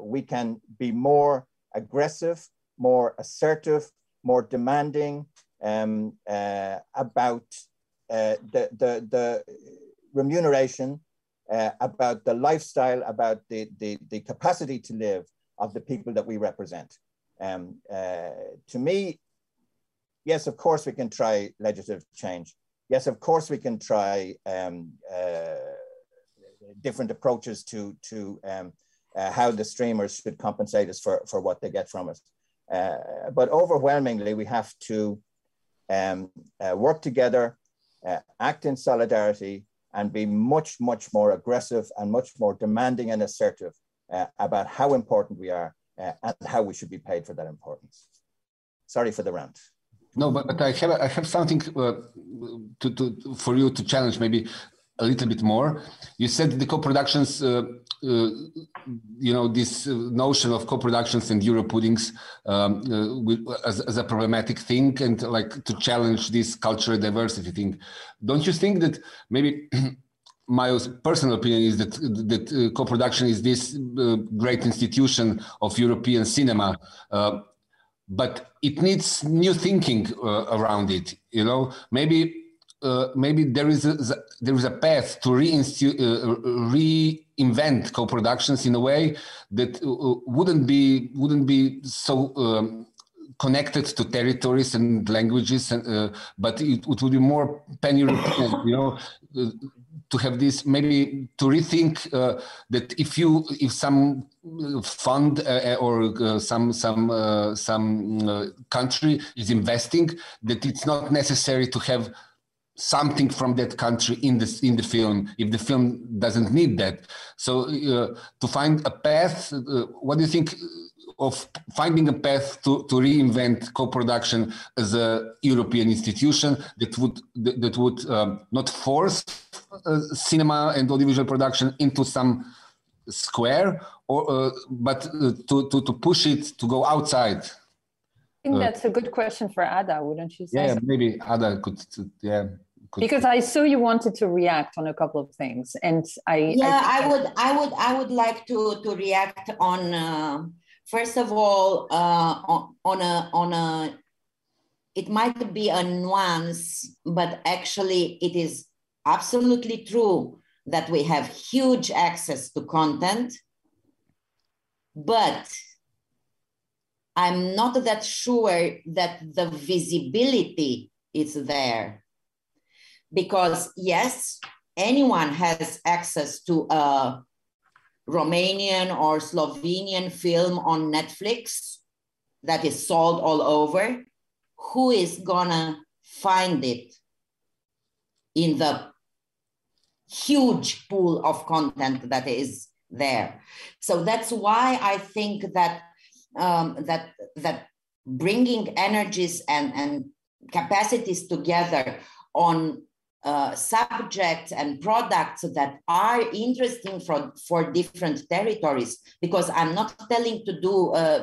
we can be more aggressive, more assertive, more demanding um, about the, the, the remuneration, uh, about the lifestyle, about the, the, the capacity to live of the people that we represent. Um, uh, to me, yes, of course we can try legislative change. Yes, of course we can try um, uh, different approaches to, to um, uh, how the streamers should compensate us for, for what they get from us. Uh, but overwhelmingly, we have to um, uh, work together, act in solidarity, and be much, much more aggressive and much more demanding and assertive uh, about how important we are uh, and how we should be paid for that importance. Sorry for the rant. No, but, but I have I have something uh, to, to for you to challenge maybe a little bit more. You said the co-productions, uh, uh, you know, this uh, notion of co-productions and Euro puddings um, uh, as, as, a problematic thing and like to challenge this cultural diversity thing. Don't you think that maybe *clears throat* my personal opinion is that that uh, co-production is this uh, great institution of European cinema, but it needs new thinking around it. You know, maybe uh, maybe there is a, there is a path to uh, reinvent co-productions in a way that uh, wouldn't be wouldn't be so um, connected to territories and languages, and, uh, but it, it, would be more pan-European. you know, uh, to have this maybe to rethink uh, that if you if some fund or some some some country is investing, that it's not necessary to have something from that country in the in the film if the film doesn't need that. So uh, to find a path uh, what do you think of finding a path to, to reinvent co-production as a European institution that would that, that would um, not force uh, cinema and audiovisual production into some square or uh, but uh, to, to to push it to go outside I think uh, that's a good question for Ada, wouldn't you say? Yeah, maybe Ada could, yeah. Could because I saw you wanted to react on a couple of things, and I yeah, I, I would, I would, I would like to to react on uh, first of all uh, on, a on a. It might be a nuance, but actually, it is absolutely true that we have huge access to content, but I'm not that sure that the visibility is there. Because, yes, anyone has access to a Romanian or Slovenian film on Netflix that is sold all over. Who is gonna find it in the huge pool of content that is there? So that's why I think that um, that that bringing energies and, and capacities together on uh, subjects and products that are interesting for, for different territories because i'm not telling to do uh,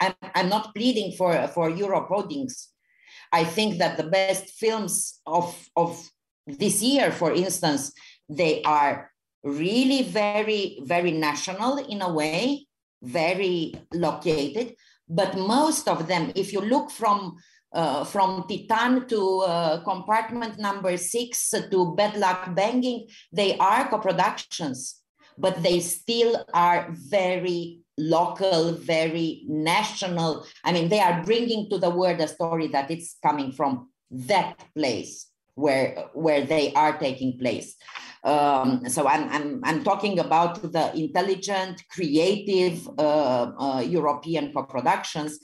I, am not pleading for, for Euro puddings. I think that the best films of, of this year for instance they are really very very national in a way very located but most of them if you look from uh, from Titane to uh, compartment number six to Bad Luck Banging, they are co-productions, but they still are very local, very national. I mean, they are bringing to the world a story that it's coming from that place where where they are taking place. Um, so I'm, I'm, I'm talking about the intelligent, creative uh, uh, European co-productions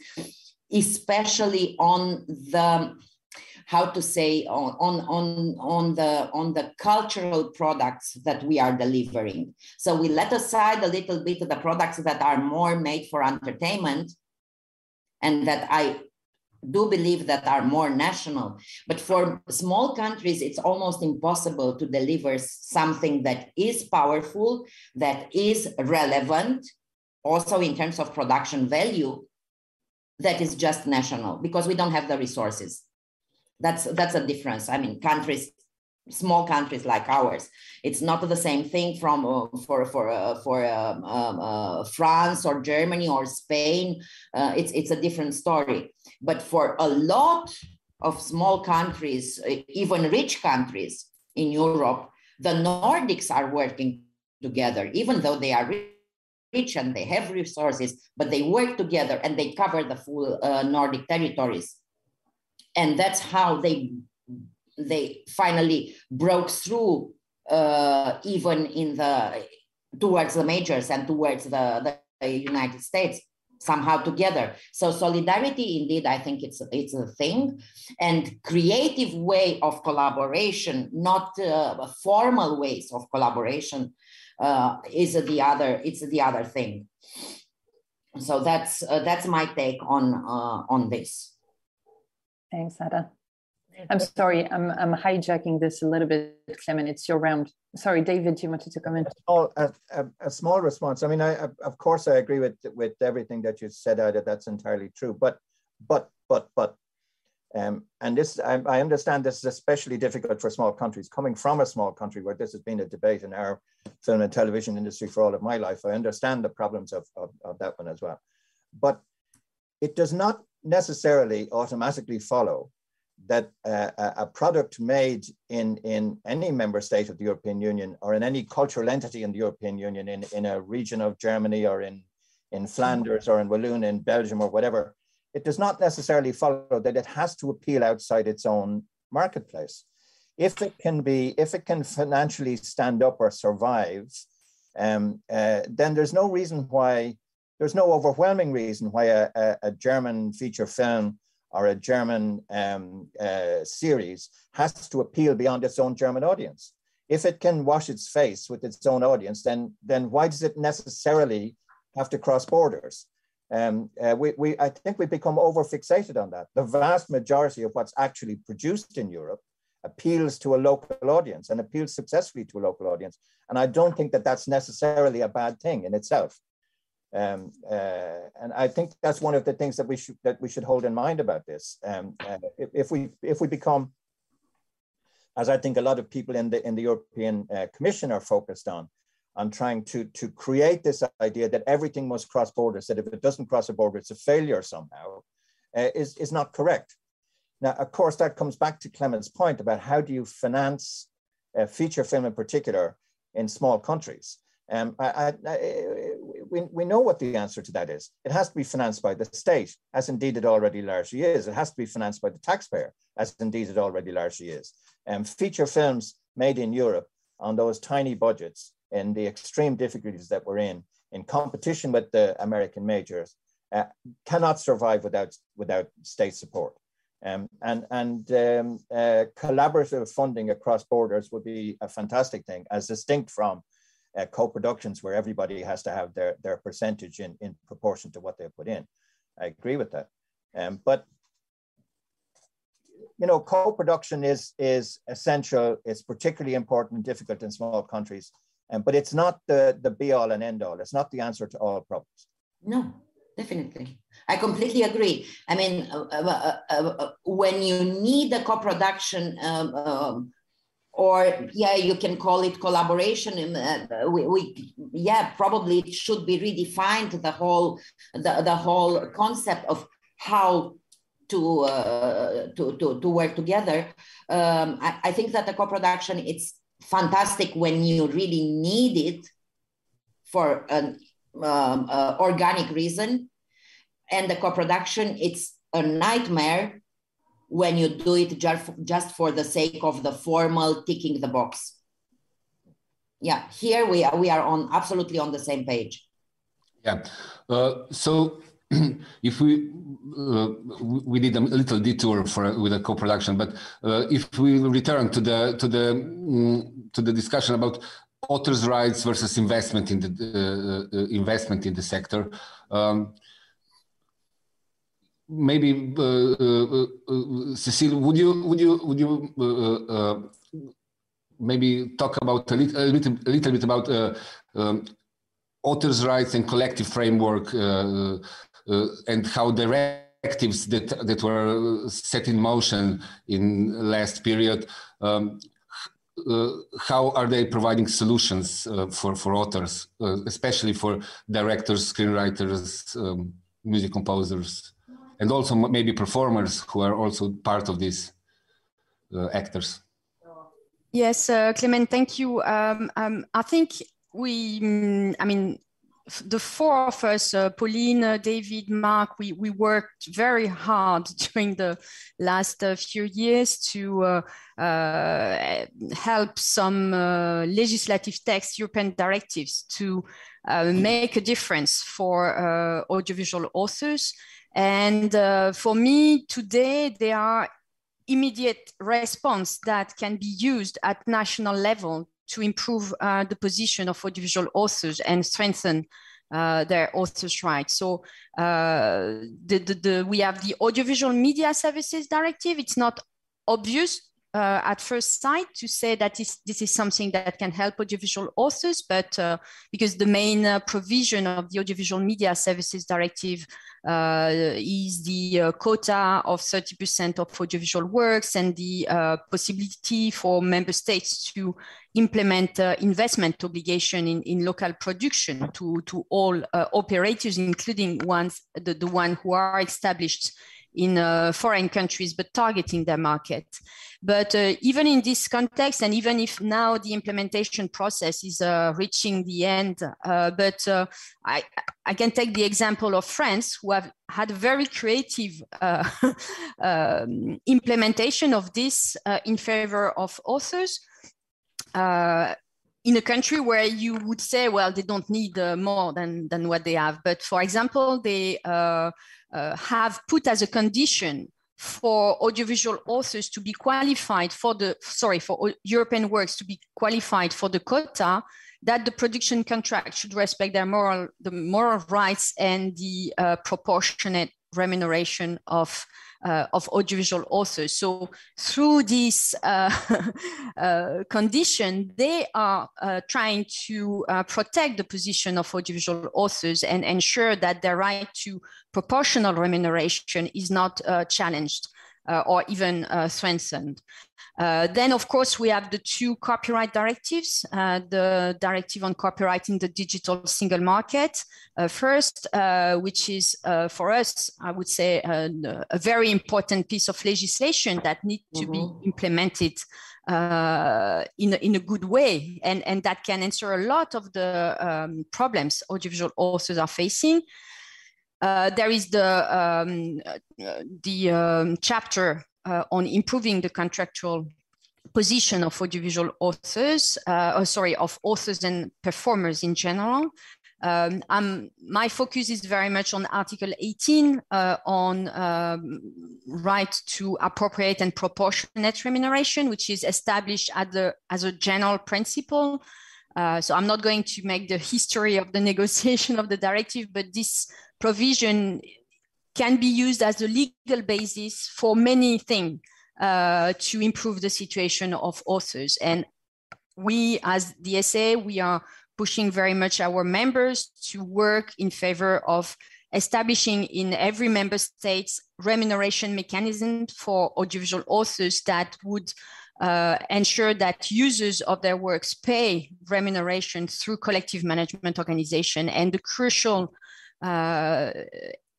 especially on the how to say on, on, on, the, on the cultural products that we are delivering. So we let aside a little bit of the products that are more made for entertainment and that I do believe that are more national. But for small countries, it's almost impossible to deliver something that is powerful, that is relevant, also in terms of production value, that is just national because we don't have the resources. That's that's a difference. I mean, countries, small countries like ours, it's not the same thing from uh, for for uh, for um, um, uh, France or Germany or Spain. Uh, it's it's a different story. But for a lot of small countries, even rich countries in Europe, the Nordics are working together, even though they are rich rich and they have resources, but they work together and they cover the full uh, Nordic territories. And that's how they, they finally broke through uh, even in the, towards the majors and towards the, the United States somehow together. So solidarity, indeed, I think it's it's a thing, and creative way of collaboration, not uh, formal ways of collaboration, uh, is the other it's the other thing. So that's uh, that's my take on uh, on this. Thanks Ada. i'm sorry i'm i'm hijacking this a little bit Klemen. It's your round. Sorry david you wanted to comment oh a, a, a small response. I mean I, I, of course i agree with with everything that you said Ada. that's entirely true. But but but but um, and this, I, I, understand this is especially difficult for small countries. Coming from a small country where this has been a debate in our film and television industry for all of my life, I understand the problems of, of, of that one as well. But it does not necessarily automatically follow that uh, a product made in, in any member state of the European Union or in any cultural entity in the European Union, in, in a region of Germany or in, in Flanders or in Walloon in Belgium or whatever, it does not necessarily follow that it has to appeal outside its own marketplace. If it can be, if it can financially stand up or survive, um, uh, then there's no reason why, there's no overwhelming reason why a, a, a German feature film or a German um, uh, series has to appeal beyond its own German audience. If it can wash its face with its own audience, then, then why does it necessarily have to cross borders? Um, uh, we, we, I think we've become over fixated on that. The vast majority of what's actually produced in Europe appeals to a local audience and appeals successfully to a local audience. And I don't think that that's necessarily a bad thing in itself. Um, uh, and I think that's one of the things that we should that we should hold in mind about this. Um, uh, if, if, we if we become, as I think a lot of people in the in the European uh, Commission are focused on, on trying to, to create this idea that everything must cross borders, that if it doesn't cross a border, it's a failure somehow, uh, is, is not correct. Now, of course, that comes back to Klemen's point about how do you finance uh, feature film in particular in small countries. Um, I, I, I, we, we know what the answer to that is. It has to be financed by the state, as indeed it already largely is. It has to be financed by the taxpayer, as indeed it already largely is. Um, feature films made in Europe on those tiny budgets in the extreme difficulties that we're in, in competition with the American majors, uh, cannot survive without, without state support. Um, and and um, uh, collaborative funding across borders would be a fantastic thing, as distinct from uh, co-productions where everybody has to have their, their percentage in, in proportion to what they put in. I agree with that. Um, but you know, co-production is is essential. It's particularly important and difficult in small countries, um, but it's not the the be all and end all. It's not the answer to all problems. No, definitely. I completely agree. I mean, uh, uh, uh, uh when you need a co-production, um, um, or yeah, you can call it collaboration. Uh, we, we, yeah, probably it should be redefined. The whole the the whole concept of how to, uh, to, to, to, work together. Um, I, I, think that the co-production, it's fantastic when you really need it for an um, uh, organic reason. And the co-production, it's a nightmare when you do it just, just for the sake of the formal ticking the box. Yeah, here we are, we are on absolutely on the same page. Yeah. Uh, so *clears throat* if we uh, we did a little detour for with a co-production, but uh, if we return to the to the um, to the discussion about authors' rights versus investment in the uh, uh investment in the sector. Um, maybe uh, uh, Cecile, would you would you would you maybe talk about a little, a little, a little bit about um, authors' rights and collective framework uh, and how directives that, that were set in motion in last period um, uh, how are they providing solutions uh, for for authors, uh, especially for directors, screenwriters, um, music composers, and also maybe performers who are also part of these uh, actors? Yes, uh, Klemen, thank you. Um, um, I think we, mm, I mean, the four of us, uh, Pauline, uh, David, Marc, we, we worked very hard *laughs* during the last uh, few years to uh, uh, help some uh, legislative text, European directives, to make a difference for audiovisual authors. And for me, today, there are immediate response that can be used at national level to improve uh, the position of audiovisual authors and strengthen uh, their authors' rights. So uh, the, the, the, we have the Audiovisual Media Services Directive. It's not obvious uh, at first sight to say that this, this is something that can help audiovisual authors, but uh, because the main uh, provision of the Audiovisual Media Services Directive uh, is the uh, quota of 30% of audiovisual works and the uh, possibility for member states to implement investment obligation in, in local production to, to all operators, including ones, the, the one who are established in uh, foreign countries, but targeting their market. But uh, even in this context, and even if now the implementation process is uh, reaching the end, uh, but uh, I, I can take the example of France, who have had a very creative uh, *laughs* um, implementation of this in favor of authors in a country where you would say, well, they don't need uh, more than, than what they have. But for example, they uh, uh, have put as a condition for audiovisual authors to be qualified for the, sorry, for European works to be qualified for the quota, that the production contract should respect their moral, the moral rights and the uh, proportionate remuneration of uh, of audiovisual authors. So through this uh, *laughs* uh, condition, they are uh, trying to protect the position of audiovisual authors and ensure that their right to proportional remuneration is not challenged or even strengthened. Uh, then, of course, we have the two copyright directives, uh, the directive on copyright in the digital single market uh, first, uh, which is uh, for us, I would say, a very important piece of legislation that needs mm -hmm. to be mm-hmm. implemented in, a, in a good way and, and that can answer a lot of the um, problems audiovisual authors are facing. There is the, um, the um, chapter uh, on improving the contractual position of audiovisual authors, uh, oh, sorry, of authors and performers in general. Um, my focus is very much on Article 18 uh, on um, right to appropriate and proportionate remuneration, which is established a, as a general principle. Uh, so I'm not going to make the history of the *laughs* negotiation of the directive, but this provision can be used as a legal basis for many things uh, to improve the situation of authors. And we, as the SAA, we are pushing very much our members to work in favor of establishing in every member state remuneration mechanism for audiovisual authors that would uh, ensure that users of their works pay remuneration through collective management organization. And the crucial uh,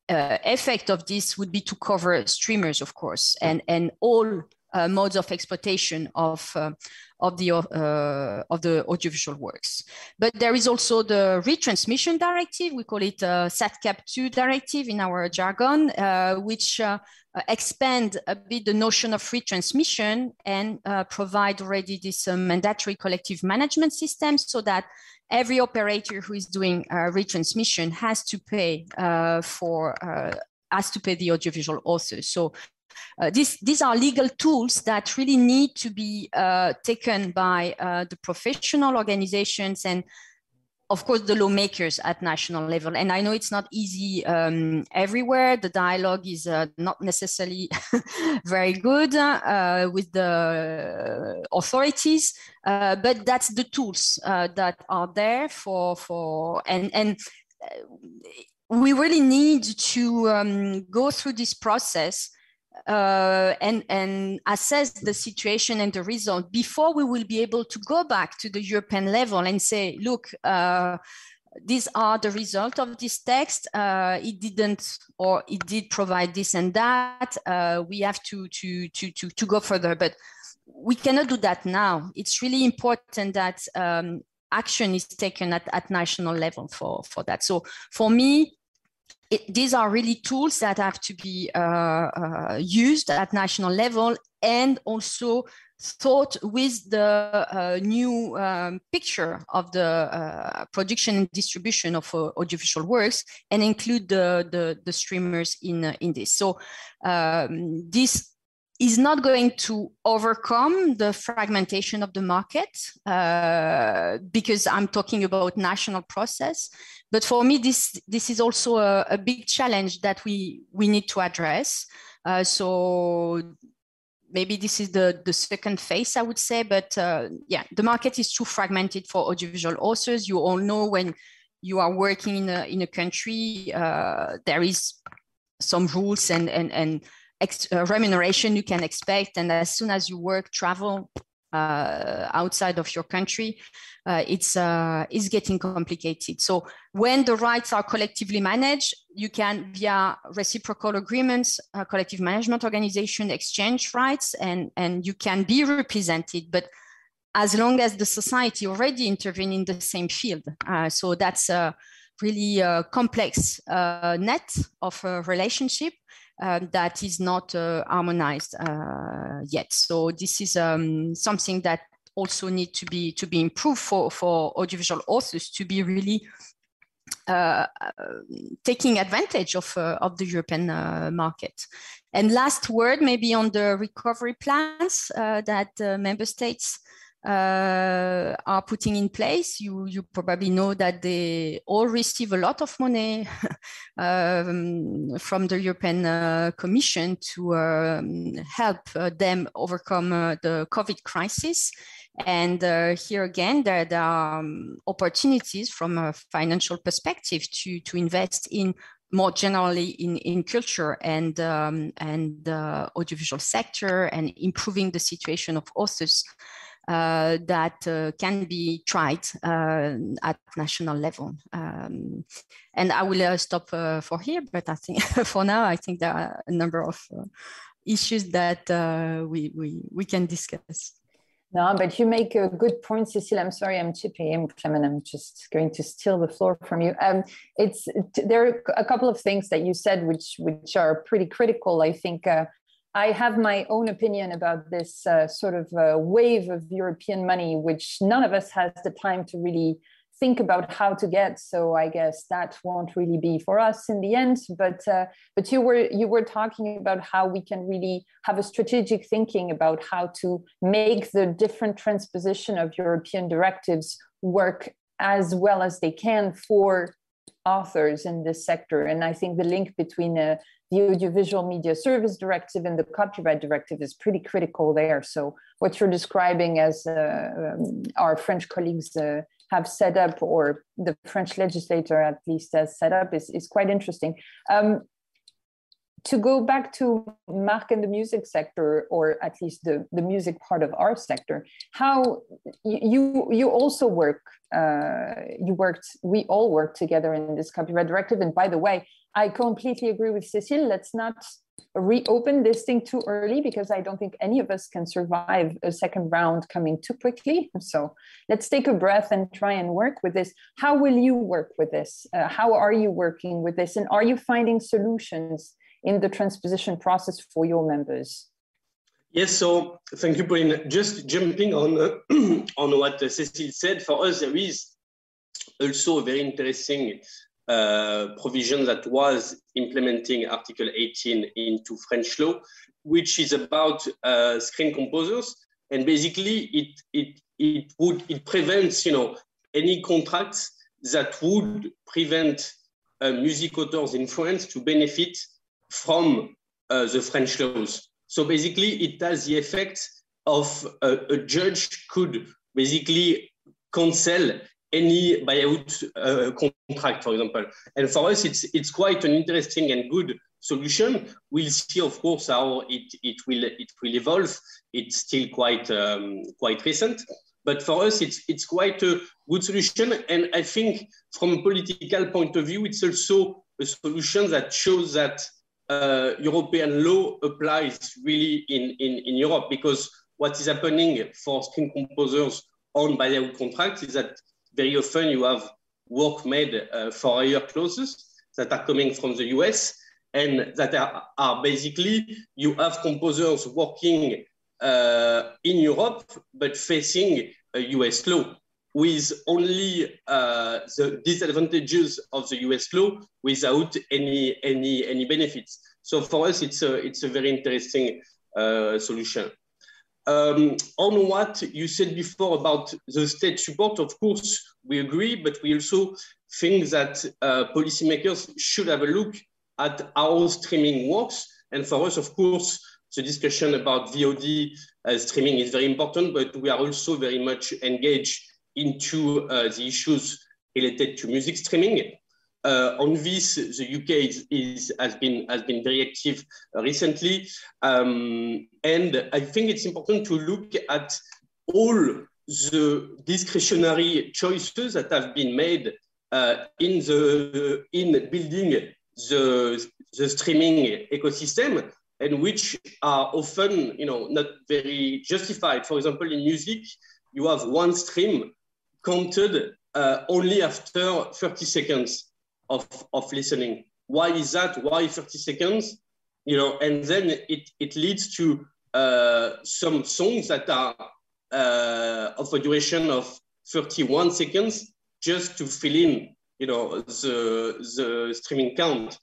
uh, effect of this would be to cover streamers, of course, and, and all uh, modes of exploitation of uh, of the uh, of the audiovisual works. But there is also the retransmission directive. We call it uh, SatCab 2 directive in our jargon, uh, which uh, expand a bit the notion of retransmission and provide already this mandatory collective management system so that every operator who is doing retransmission has to pay for has to pay the audiovisual authors. So uh, these, these are legal tools that really need to be uh, taken by uh, the professional organizations and of course the lawmakers at national level. And i know it's not easy um, everywhere. The dialogue is uh, not necessarily *laughs* very good uh, with the authorities uh, but that's the tools that are there for for and and we really need to um, go through this process uh, and, and assess the situation and the result before we will be able to go back to the European level and say, look, uh, these are the result of this text. Uh, it didn't, or it did provide this and that. Uh, we have to, to, to, to, to go further, but we cannot do that now. It's really important that um, action is taken at, at national level for, for that. So for me, it, these are really tools that have to be uh, uh, used at national level and also thought with the uh, new um, picture of the uh, production and distribution of uh, audiovisual works and include the, the, the streamers in, uh, in this. So um, this is not going to overcome the fragmentation of the market because I'm talking about national process, but for me, this this is also a, a big challenge that we we need to address. Uh, so maybe this is the the second phase, I would say. But uh, yeah, the market is too fragmented for audiovisual authors. You all know when you are working in a in a country, uh, there is some rules and and and uh, remuneration you can expect, and as soon as you work, travel, uh, outside of your country, uh, it's uh, it's getting complicated. So when the rights are collectively managed, you can via reciprocal agreements, uh, collective management organization exchange rights, and and you can be represented, but as long as the society already intervene in the same field. Uh, so that's a really uh, complex net of a relationship um, that is not uh, harmonized uh, yet. So this is um, something that also need to be to be improved for, for audiovisual authors to be really uh, taking advantage of, uh, of the European uh, market. And last word, maybe on the recovery plans uh, that member states uh, are putting in place. You, you probably know that they all receive a lot of money *laughs* um, from the European uh, Commission to um, help uh, them overcome uh, the COVID crisis. And uh, here again, there, there are um, opportunities from a financial perspective to, to invest in more generally in, in culture and um, and the audiovisual sector and improving the situation of authors uh, that uh, can be tried uh, at national level. Um, and I will stop for here, but I think *laughs* for now, I think there are a number of issues that we, we, we can discuss. No, but you make a good point, Cécile. I'm sorry, I'm chipping in, Klemen. I'm just going to steal the floor from you. Um, it's there are a couple of things that you said which which are pretty critical. I think uh, I have my own opinion about this uh, sort of uh, wave of European money, which none of us has the time to really think about how to get. So I guess that won't really be for us in the end. But uh, but you were you were talking about how we can really have a strategic thinking about how to make the different transposition of European directives work as well as they can for authors in this sector. And I think the link between uh, the audiovisual media service directive and the copyright directive is pretty critical there. So what you're describing as uh, um, our French colleagues uh, have set up, or the French legislator at least has set up, is, is quite interesting. Um, to go back to Marc and the music sector, or at least the, the music part of our sector, how you you also work, uh, you worked, we all worked together in this copyright directive. And by the way, I completely agree with Cécile. Let's not reopen this thing too early because I don't think any of us can survive a second round coming too quickly. So let's take a breath and try and work with this. How will you work with this? Uh, how are you working with this? And are you finding solutions in the transposition process for your members? Yes, so thank you, Pauline. Just jumping on uh, *clears throat* on what Cécile said, for us there is also a very interesting uh, provision that was implementing Article 18 into French law, which is about uh, screen composers, and basically it it it would it prevents you know any contracts that would prevent uh, music authors in France to benefit from uh, the French laws. So basically, it has the effect of uh, a judge could basically cancel any buyout uh, contract, for example. And for us, it's it's quite an interesting and good solution. We'll see, of course, how it, it will it will evolve. It's still quite um, quite recent, but for us, it's it's quite a good solution. And I think, from a political point of view, it's also a solution that shows that uh, European law applies really in, in, in Europe because what is happening for screen composers on buyout contracts is that very often you have work made uh, for hire clauses that are coming from the US and that are, are basically you have composers working uh, in Europe but facing a US law with only uh, the disadvantages of the US law without any, any, any benefits. So for us, it's a, it's a very interesting uh, solution. Um, on what you said before about the state support, of course, we agree, but we also think that uh, policymakers should have a look at how streaming works. And for us, of course, the discussion about VOD uh, streaming is very important, but we are also very much engaged into uh, the issues related to music streaming. Uh, on this, the UK is, is, has been has been very active recently, um, and I think it's important to look at all the discretionary choices that have been made uh, in the in building the the streaming ecosystem, and which are often you know not very justified. For example, in music, you have one stream counted uh, only after 30 seconds of, of listening. Why is that? Why 30 seconds? You know, and then it, it leads to uh, some songs that are uh, of a duration of 31 seconds just to fill in, you know, the, the streaming count.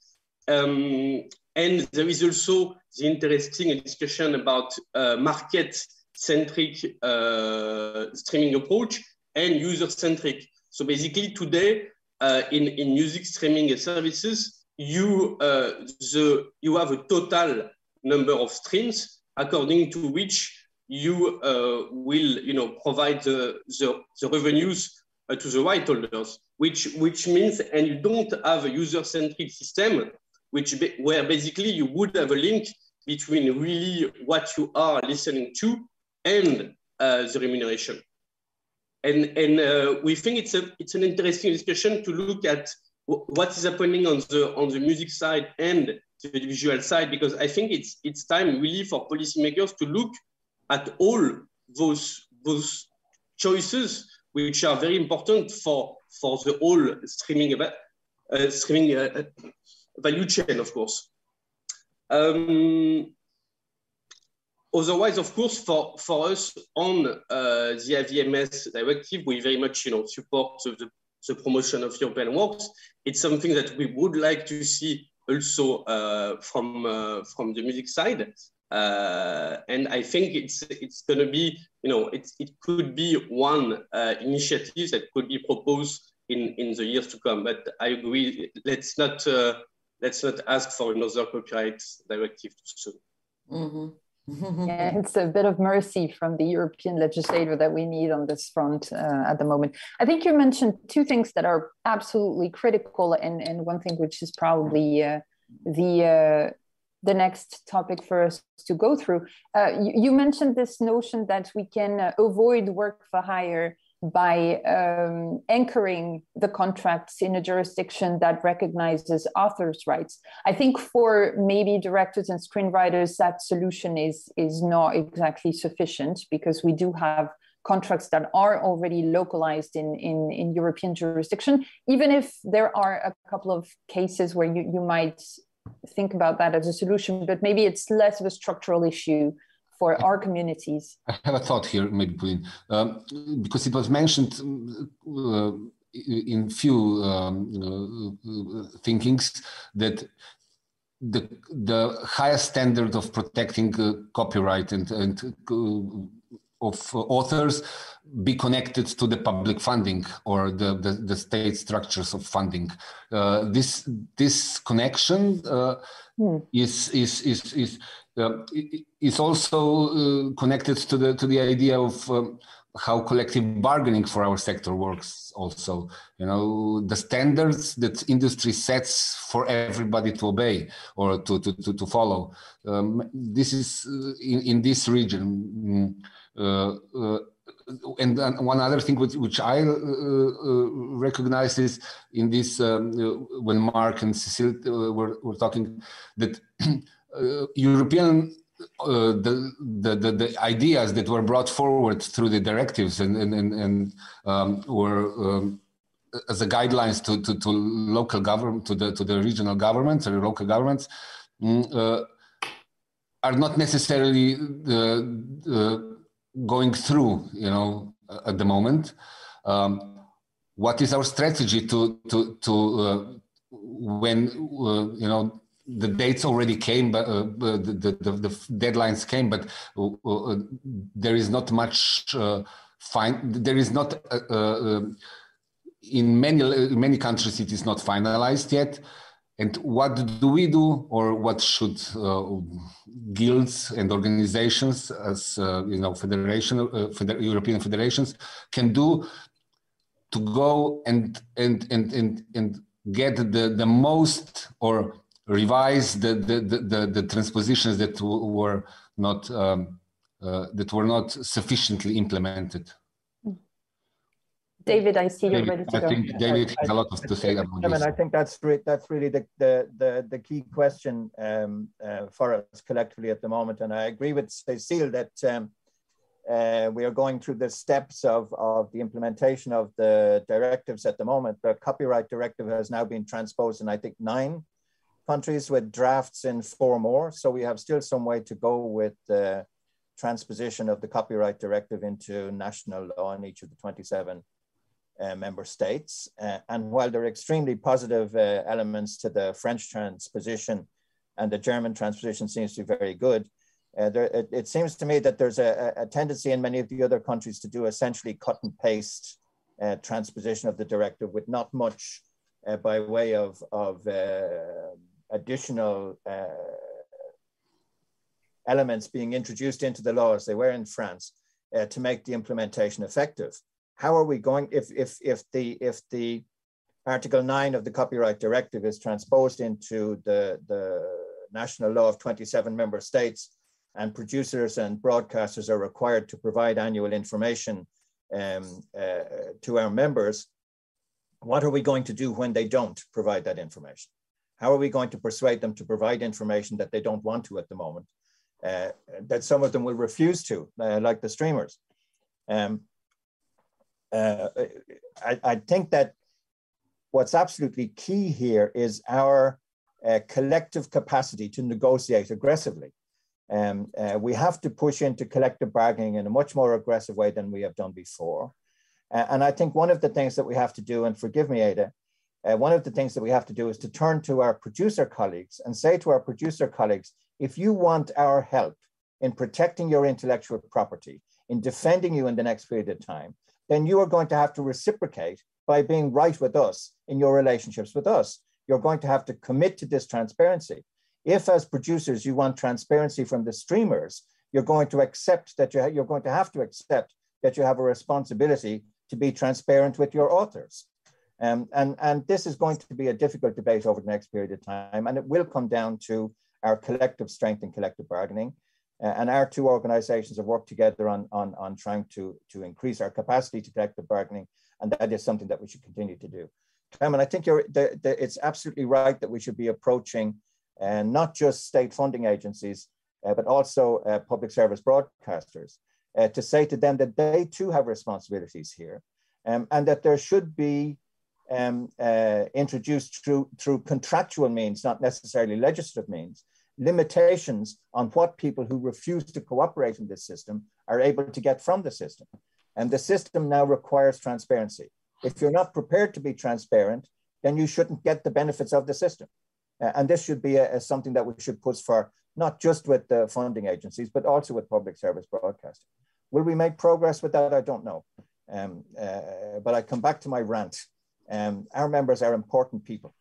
Um, and there is also the interesting discussion about uh, market-centric uh, streaming approach and user-centric. So basically today, uh, in, in music streaming services, you, uh, the, you have a total number of streams according to which you uh, will you know, provide the, the, the revenues uh, to the right holders, which, which means, and you don't have a user-centric system, which where basically you would have a link between really what you are listening to and uh, the remuneration. And, and uh, we think it's, a, it's an interesting discussion to look at what is happening on the, on the music side and the visual side, because I think it's, it's time really for policymakers to look at all those, those choices, which are very important for, for the whole streaming, uh, streaming uh, value chain, of course. Um, Otherwise, of course, for, for us on uh, the AVMS directive, we very much you know, support the, the promotion of European works. It's something that we would like to see also uh, from, uh, from the music side. Uh, and I think it's, it's going to be, you know, it, it could be one uh, initiative that could be proposed in, in the years to come. But I agree, let's not uh, let's not ask for another copyright directive too soon. Mm-hmm. Yeah, it's a bit of mercy from the European legislator that we need on this front uh, at the moment. I think you mentioned two things that are absolutely critical, and, and one thing which is probably uh, the uh, the next topic for us to go through. Uh, you, you, mentioned this notion that we can uh, avoid work for hire by um, anchoring the contracts in a jurisdiction that recognizes authors' rights. I think for maybe directors and screenwriters, that solution is is not exactly sufficient because we do have contracts that are already localized in, in, in European jurisdiction, even if there are a couple of cases where you, you might think about that as a solution, but maybe it's less of a structural issue for our communities. I have a thought here, maybe, Pauline, um, because it was mentioned uh, in few um, uh, thinkings that the the highest standard of protecting uh, copyright and, and uh, of authors be connected to the public funding or the, the, the state structures of funding. Uh, this this connection uh, hmm. is is is is is also uh, connected to the to the idea of um, how collective bargaining for our sector works. Also, you know, the standards that industry sets for everybody to obey or to to to, to follow. Um, this is uh, in in this region. Mm, uh, uh, and, one other thing which, which I uh, recognize is in this um, when Marc and Cécile were, were talking that *clears throat* European uh, the, the, the, the, ideas that were brought forward through the directives and, and, and, and um, were um, as a guidelines to, to, to, local government, to the, to the regional governments or local governments, mm, uh, are not necessarily uh, going through, you know, at the moment. Um, what is our strategy to to to uh, when uh, you know the dates already came, but uh, the, the, the, deadlines came, but uh, uh, there is not much fine. There is not in many many countries it is not finalized yet. And what do we do, or what should uh, guilds and organizations, as uh, you know, federation, uh, feder European federations, can do to go and and and and and get the the most or revise the the the, the transpositions that were not um, uh, that were not sufficiently implemented. David, I see you're ready to I go. think David has a lot to say about this. I think that's re that's really the, the, the, the key question um, uh, for us collectively at the moment. And I agree with Cécile that um, uh, we are going through the steps of, of the implementation of the directives at the moment. The copyright directive has now been transposed in, I think, nine countries with drafts in four more. So we have still some way to go with the transposition of the copyright directive into national law in each of the 27 uh, member states. Uh, and while there are extremely positive uh, elements to the French transposition and the German transposition seems to be very good, uh, there, it, it, seems to me that there's a, a, tendency in many of the other countries to do essentially cut and paste uh, transposition of the directive with not much uh, by way of, of additional elements being introduced into the law as they were in France to make the implementation effective how are we going if if if the if the Article 9 of the Copyright Directive is transposed into the, the national law of 27 member states, and producers and broadcasters are required to provide annual information um, uh, to our members, what are we going to do when they don't provide that information? How are we going to persuade them to provide information that they don't want to at the moment, uh, that some of them will refuse to, uh, like the streamers? Um, uh, I, I, think that what's absolutely key here is our uh, collective capacity to negotiate aggressively. Um, uh, we have to push into collective bargaining in a much more aggressive way than we have done before. And I think one of the things that we have to do, and forgive me, Ada, uh, one of the things that we have to do is to turn to our producer colleagues and say to our producer colleagues, if you want our help in protecting your intellectual property, in defending you in the next period of time, then you are going to have to reciprocate by being right with us in your relationships with us. you're going to have to commit to this transparency. If, as producers, you want transparency from the streamers, you're going to accept that you you're going to have to accept that you have a responsibility to be transparent with your authors. Um, and, and this is going to be a difficult debate over the next period of time, and it will come down to our collective strength and collective bargaining. Uh, and our two organizations have worked together on, on, on trying to, to increase our capacity to collective bargaining, and that is something that we should continue to do. Klemen, I think you're, the, the, it's absolutely right that we should be approaching uh, not just state funding agencies, uh, but also uh, public service broadcasters uh, to say to them that they too have responsibilities here um, and that there should be um, uh, introduced through, through contractual means, not necessarily legislative means, limitations on what people who refuse to cooperate in this system are able to get from the system. And the system now requires transparency. If you're not prepared to be transparent, then you shouldn't get the benefits of the system. Uh, and this should be a, a something that we should push for, not just with the funding agencies, but also with public service broadcasting. Will we make progress with that? I don't know. Um, uh, but I come back to my rant. Um, our members are important people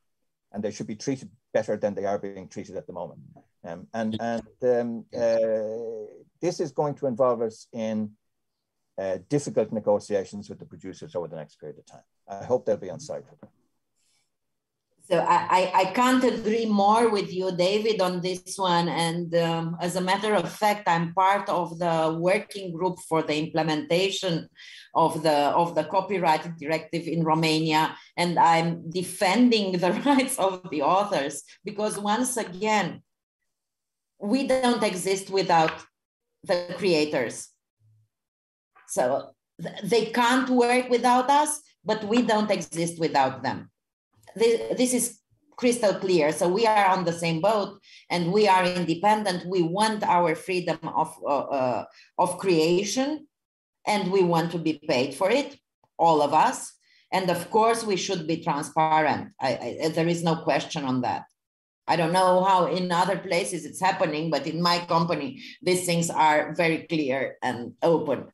and they should be treated better than they are being treated at the moment. Um, and and um, uh, this is going to involve us in uh, difficult negotiations with the producers over the next period of time. I hope they'll be on side for that. So I, I, can't agree more with you, David, on this one. And um, as a matter of fact, I'm part of the working group for the implementation of the of the copyright directive in Romania, and I'm defending the *laughs* rights of the authors because once again, we don't exist without the creators. So they can't work without us, but we don't exist without them this, this is crystal clear. So we are on the same boat and we are independent. We want our freedom of, uh, uh, of creation and we want to be paid for it, all of us. And of course, we should be transparent. I, I, there is no question on that. I don't know how in other places it's happening, but in my company, these things are very clear and open.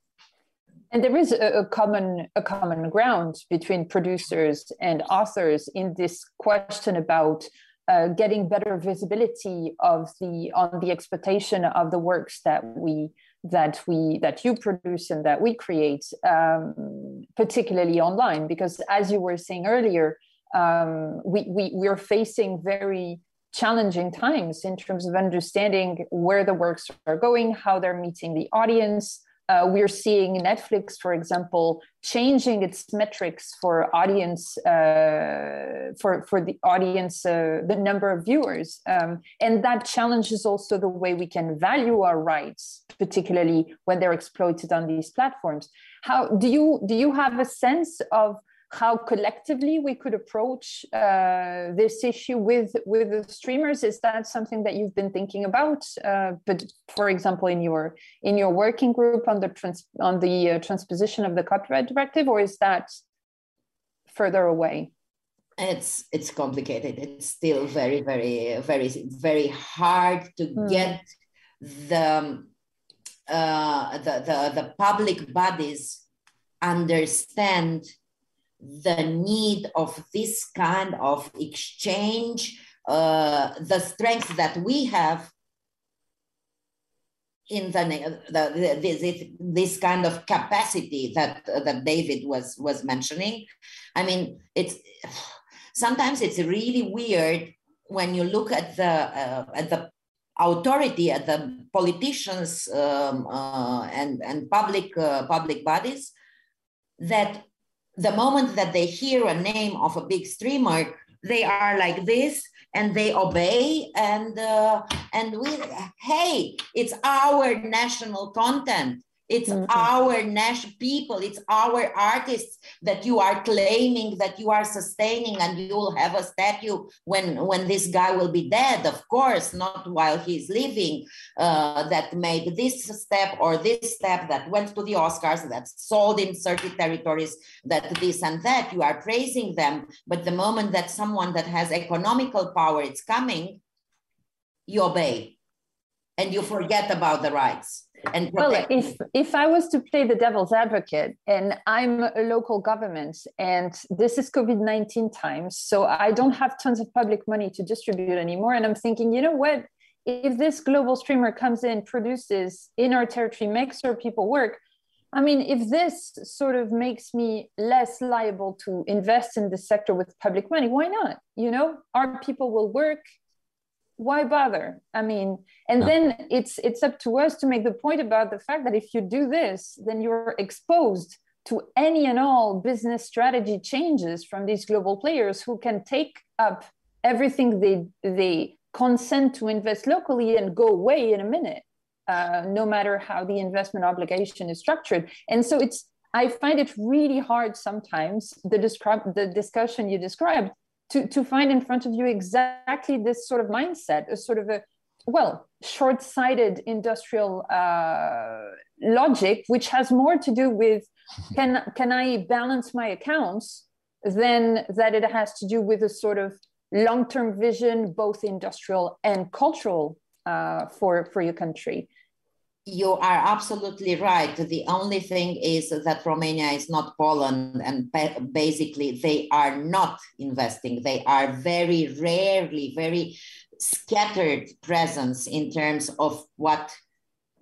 And there is a, a, common a common ground between producers and authors in this question about uh, getting better visibility of the on the exploitation of the works that we that we that you produce and that we create, um, particularly online. Because as you were saying earlier, um, we we we are facing very challenging times in terms of understanding where the works are going, how they're meeting the audience. Uh, we're seeing Netflix, for example, changing its metrics for audience uh, for for the audience, uh, the number of viewers, um, and that challenges also the way we can value our rights, particularly when they're exploited on these platforms. How do you do you have a sense of how collectively we could approach uh, this issue with with the streamers. Is that something that you've been thinking about? Uh, but for example in your in your working group on the trans on the uh, transposition of the copyright directive or is that further away? It's it's complicated. It's still very very very very hard to hmm. get the, uh, the the the public bodies understand the need of this kind of exchange, uh, the strength that we have in the, the, this, this, kind of capacity that that David was was mentioning. I mean, it's sometimes it's really weird when you look at the uh, at the authority at the politicians um, uh, and and public uh, public bodies that the moment that they hear a name of a big streamer, they are like this and they obey and uh, and we hey it's our national content it's mm-hmm. our national people, it's our artists that you are claiming that you are sustaining, and you'll have a statue when when this guy will be dead, of course, not while he's living. Uh, that made this step or this step that went to the Oscars, that sold in certain territories, that this and that. You are praising them, but the moment that someone that has economical power it's coming, you obey and you forget about the rights. And well, if if I was to play the devil's advocate, and I'm a local government, and this is COVID nineteen times, so I don't have tons of public money to distribute anymore, and I'm thinking, you know what? If this global streamer comes in, produces in our territory, makes our people work, I mean, if this sort of makes me less liable to invest in the sector with public money, why not? You know, our people will work, why bother? I mean and then it's it's up to us to make the point about the fact that if you do this then you're exposed to any and all business strategy changes from these global players who can take up everything they they consent to invest locally and go away in a minute uh, no matter how the investment obligation is structured. And so it's i find it really hard sometimes the describe the discussion you described to, to find in front of you exactly this sort of mindset, a sort of a, well, short sighted industrial uh, logic, which has more to do with can, can I balance my accounts than that it has to do with a sort of long term vision, both industrial and cultural uh, for, for your country you are absolutely right. The only thing is that Romania is not Poland, and basically they are not investing. They are very rarely, very scattered presence in terms of what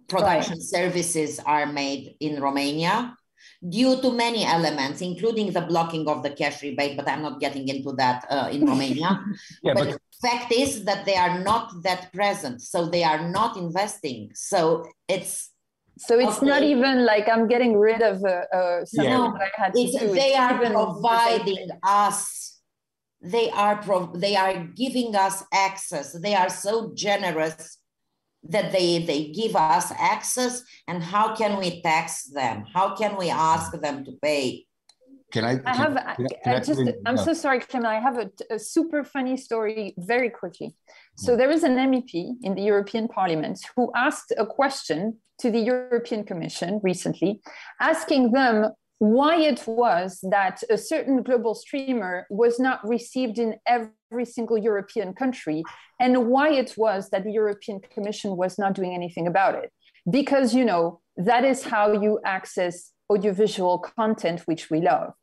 production right. services are made in Romania due to many elements, including the blocking of the cash rebate, but I'm not getting into that uh, in *laughs* Romania. yeah, but, but fact is that they are not that present, so they are not investing. So it's so it's okay. not even like I'm getting rid of uh, uh, something that I had to do. They it's are providing us. They are pro- they are giving us access. They are so generous that they they give us access and how can we tax them how can we ask them to pay can I? I have. Can, can I, I just. I'm no. so sorry, Klemen. I have a, a, super funny story very quickly. So mm. there is an MEP in the European Parliament who asked a question to the European Commission recently, asking them why it was that a certain global streamer was not received in every single European country, and why it was that the European Commission was not doing anything about it. Because, you know, that is how you access audiovisual content, which we love.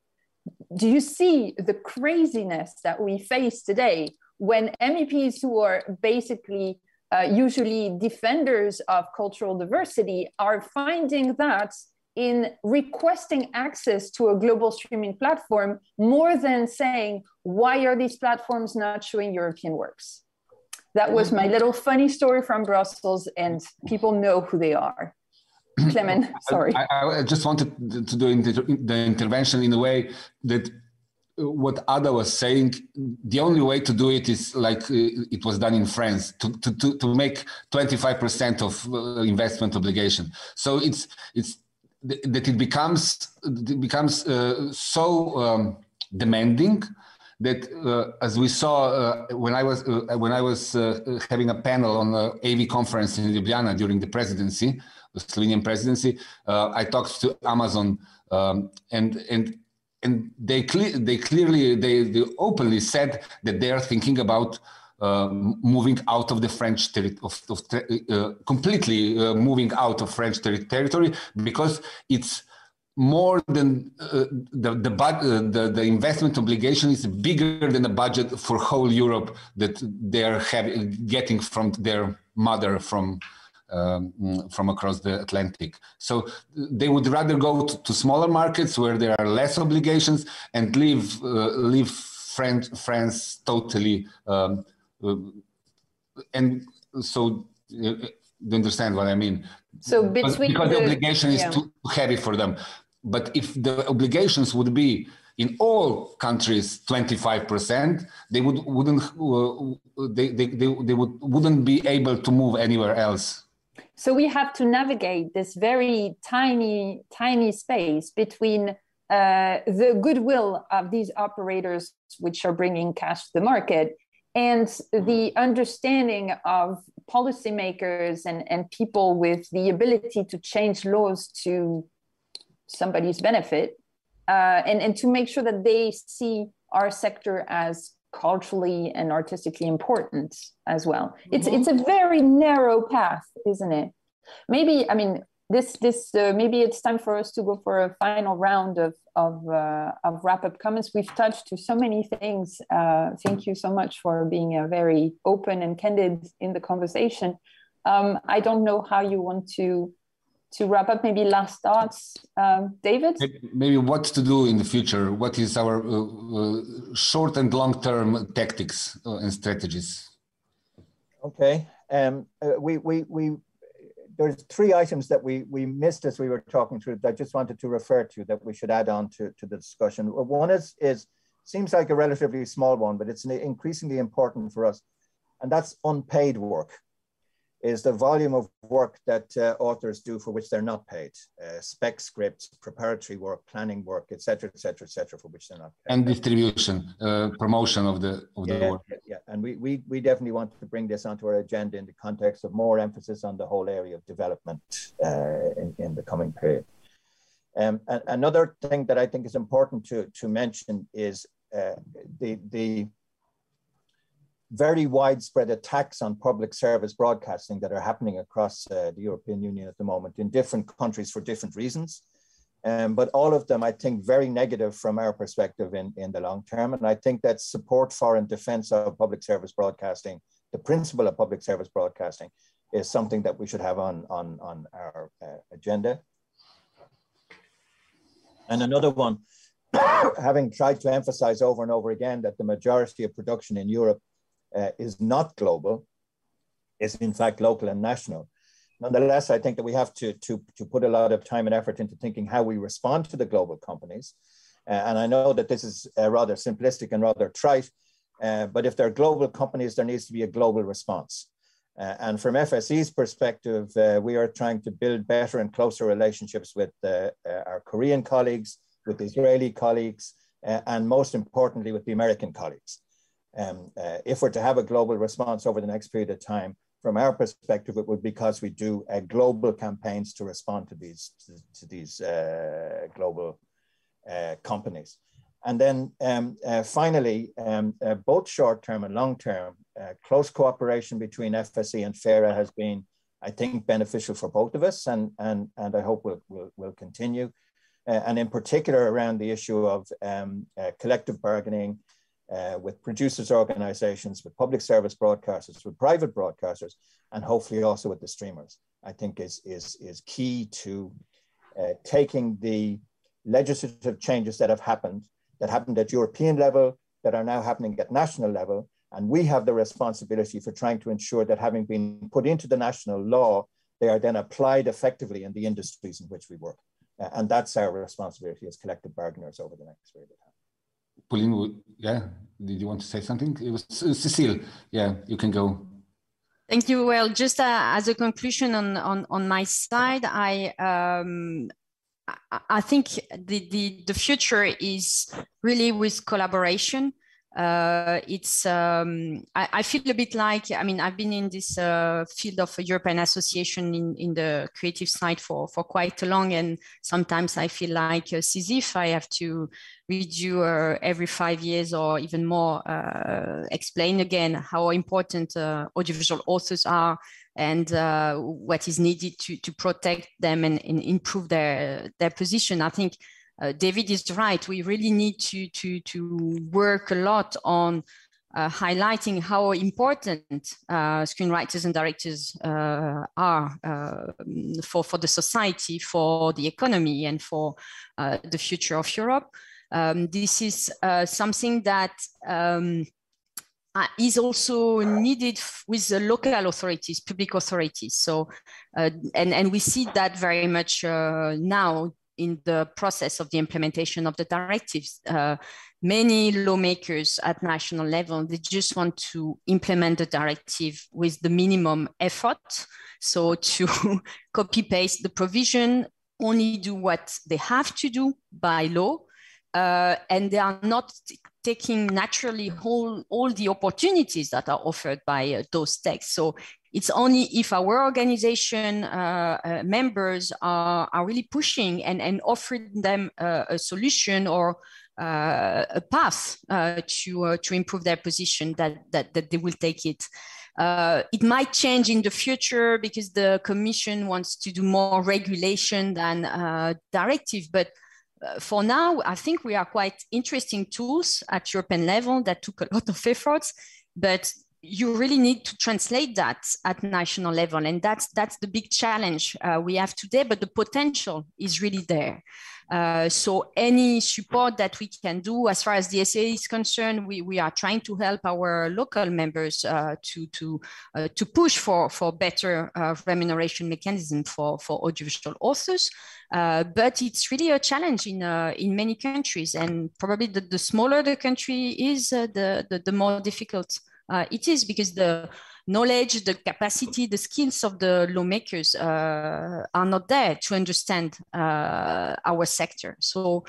Do you see the craziness that we face today when MEPs who are basically uh, usually defenders of cultural diversity are finding that in requesting access to a global streaming platform more than saying, why are these platforms not showing European works? That was my little funny story from Brussels, and people know who they are. *clears throat* Klemen, sorry. I, I, just wanted to do the intervention in a way that what Ada was saying, the only way to do it is like uh, it was done in France to, to, to, make 25% of uh, investment obligation. So it's, it's that it becomes, it becomes uh, so um, demanding that uh, as we saw uh, when I was uh, when I was having a panel on the AV conference in Ljubljana during the presidency, the Slovenian presidency, I talked to Amazon um, and and and they cle- they clearly they, they openly said that they are thinking about uh, moving out of the French territory, of, of uh, completely uh, moving out of French ter- territory because it's more than uh, the the, uh, the the investment obligation is bigger than the budget for whole Europe that they are getting from their mother from um, from across the Atlantic. So they would rather go to, to, smaller markets where there are less obligations and leave uh, leave France France totally. Um, uh, and so uh, you understand what I mean? So between because the, the obligation is yeah. too heavy for them. But if the obligations would be in all countries 25%, they would wouldn't uh, they, they, they, they would wouldn't be able to move anywhere else. So we have to navigate this very tiny tiny space between uh, the goodwill of these operators, which are bringing cash to the market, and the understanding of policymakers and, and people with the ability to change laws to somebody's benefit uh, and, and to make sure that they see our sector as culturally and artistically important as well. Mm-hmm. It's it's a very narrow path, isn't it? Maybe I mean this this uh, maybe it's time for us to go for a final round of of, uh, of wrap up comments. We've touched to so many things. Uh, thank you so much for being uh, very open and candid in the conversation. Um, I don't know how you want to to wrap up. Maybe last thoughts, um, David. Maybe what to do in the future. What is our uh, uh, short and long term tactics and strategies? Okay. Um, we we we there's three items that we, we missed as we were talking through that I just wanted to refer to that we should add on to, to the discussion. One is, is seems like a relatively small one, but it's increasingly important for us, and that's unpaid work is the volume of work that uh, authors do for which they're not paid. Uh, spec scripts, preparatory work, planning work, etc., etc., etc., for which they're not paid. And distribution, uh, promotion of the of yeah, the work. Yeah, and we, we we definitely want to bring this onto our agenda in the context of more emphasis on the whole area of development uh, in, in the coming period. Um, and another thing that I think is important to to mention is uh, the the very widespread attacks on public service broadcasting that are happening across uh, the European Union at the moment in different countries for different reasons. Um, but all of them, I think, very negative from our perspective in, in the long term. And I think that support for and defense of public service broadcasting, the principle of public service broadcasting, is something that we should have on, on, on our uh, agenda. And another one, *coughs* having tried to emphasize over and over again that the majority of production in Europe uh, is not global, is in fact local and national. Nonetheless, I think that we have to, to, to put a lot of time and effort into thinking how we respond to the global companies. Uh, and I know that this is uh, rather simplistic and rather trite, uh, but if they're global companies, there needs to be a global response. Uh, and from FSE's perspective, uh, we are trying to build better and closer relationships with our Korean colleagues, with Israeli colleagues, and most importantly, with the American colleagues. Um, uh, if we're to have a global response over the next period of time, from our perspective, it would be because we do uh, global campaigns to respond to these to, these uh, global uh, companies. And then um, uh, finally, um, uh, both short-term and long-term, close cooperation between FSE and FERA has been, I think, beneficial for both of us, and and and I hope will will, will continue. and in particular, around the issue of um, collective bargaining uh, with producers organizations, with public service broadcasters, with private broadcasters, and hopefully also with the streamers, I think is, is, is key to uh, taking the legislative changes that have happened, that happened at European level, that are now happening at national level. And we have the responsibility for trying to ensure that having been put into the national law, they are then applied effectively in the industries in which we work. Uh, and that's our responsibility as collective bargainers over the next period of time. Pauline, yeah, did you want to say something? It was Cécile. Yeah, you can go. Thank you. Well, just uh, as a conclusion on, on, on my side, I um, I think the, the, the future is really with collaboration uh, it's um, I, I, feel a bit like I mean I've been in this uh, field of European association in, in the creative side for for quite long, and sometimes I feel like uh, Sisyphe. I have to read you uh, every five years or even more, uh, explain again how important uh, audiovisual authors are and uh, what is needed to to protect them and, and improve their their position. I think uh, David is right. We really need to, to, to work a lot on uh, highlighting how important uh, screenwriters and directors uh, are uh, for, for the society, for the economy, and for the future of Europe. Um, this is something that um, is also needed with the local authorities, public authorities. So, and, and we see that very much now in the process of the implementation of the directives. Uh, many lawmakers at national level, they just want to implement the directive with the minimum effort. So to *laughs* copy paste the provision, only do what they have to do by law, uh, and they are not taking naturally all, all the opportunities that are offered by uh, those texts. So it's only if our organization uh, uh, members are, are really pushing and, and offering them a solution or uh, a path uh, to to improve their position that that, that they will take it. Uh, it might change in the future because the Commission wants to do more regulation than uh, directive, but uh, for now, I think we are quite interesting tools at European level that took a lot of efforts, but you really need to translate that at national level. And that's that's the big challenge uh, we have today but the potential is really there. Uh, so any support that we can do as far as the SAA is concerned, we, we are trying to help our local members uh, to to uh, to push for for better uh, remuneration mechanism for for audiovisual authors. Uh, but it's really a challenge in in many countries, and probably the, the smaller the country is, the, the the more difficult it is because the knowledge, the capacity, the skills of the lawmakers uh, are not there to understand uh, our sector. So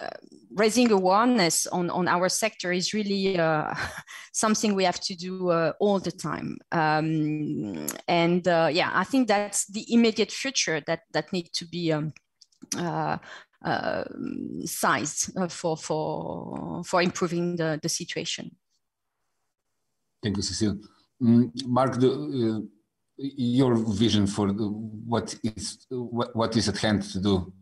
uh, raising awareness on, on our sector is really uh, *laughs* something we have to do uh, all the time. Um, and uh, yeah, I think that's the immediate future that, that need to be um, uh, sized for, for, for improving the, the situation. Thank you, Cécile. Mm, Marc, the, uh, your vision for the, what is what, what is at hand to do?